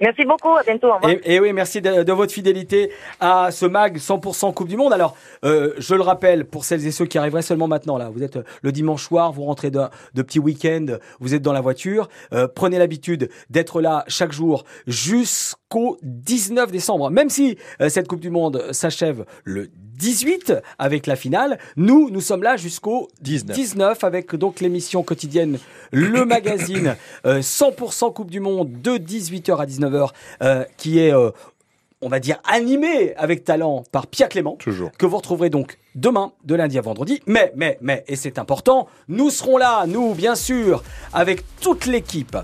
Merci beaucoup, à bientôt. Au revoir. Et, oui, merci de, votre fidélité à ce mag 100% Coupe du Monde. Alors, euh, je le rappelle pour celles et ceux qui arriveraient seulement maintenant là, vous êtes euh, le dimanche soir, vous rentrez de, petit week-end, vous êtes dans la voiture, euh, prenez l'habitude d'être là chaque jour jusqu'au 19 décembre. Même si cette Coupe du Monde s'achève le 18 avec la finale. Nous, nous sommes là jusqu'au 19. avec donc l'émission quotidienne Le [COUGHS] Magazine 100% euh, Coupe du Monde de 18h à 19h euh, qui est euh, on va dire animé avec talent par Pierre Clément. Toujours. Que vous retrouverez donc demain, de lundi à vendredi. Mais, mais, mais, et c'est important, nous serons là, nous, bien sûr, avec toute l'équipe,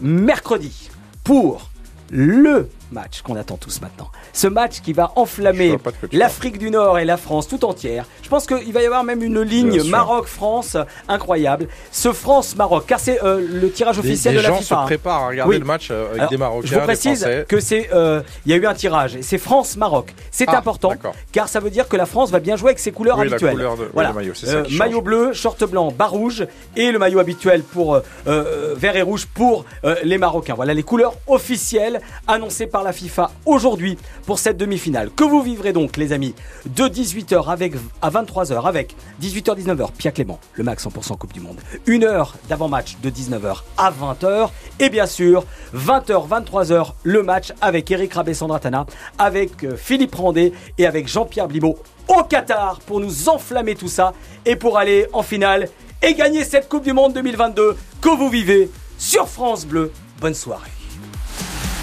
mercredi, pour le match qu'on attend tous maintenant. Ce match qui va enflammer l'Afrique du Nord et la France tout entière. Je pense qu'il va y avoir même une ligne Maroc-France incroyable. Ce France-Maroc, car c'est euh, le tirage officiel de la FIFA. Les gens se préparent à regarder le match euh, avec des Marocains. Je vous précise que c'est, euh, il y a eu un tirage. C'est France-Maroc. C'est ah, important, car ça veut dire que la France va bien jouer avec ses couleurs habituelles. voilà. maillot, maillot bleu, short blanc, bas rouge et le maillot habituel pour vert et rouge pour les Marocains. Voilà les couleurs officielles annoncées par la FIFA aujourd'hui pour cette demi-finale que vous vivrez donc les amis de 18h avec, à 23h avec 18h-19h Pierre Clément, le max 100% Coupe du Monde. Une heure d'avant-match de 19h à 20h et bien sûr 20h-23h le match avec Eric Rabé-Sandratana, avec euh, Philippe Randé et avec Jean-Pierre Blibaud au Qatar pour nous enflammer tout ça et pour aller en finale et gagner cette Coupe du Monde 2022 que vous vivez sur France Bleu. Bonne soirée.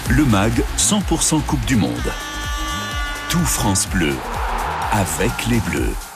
Le MAG 100% Coupe du Monde. Tout France Bleu avec les Bleus.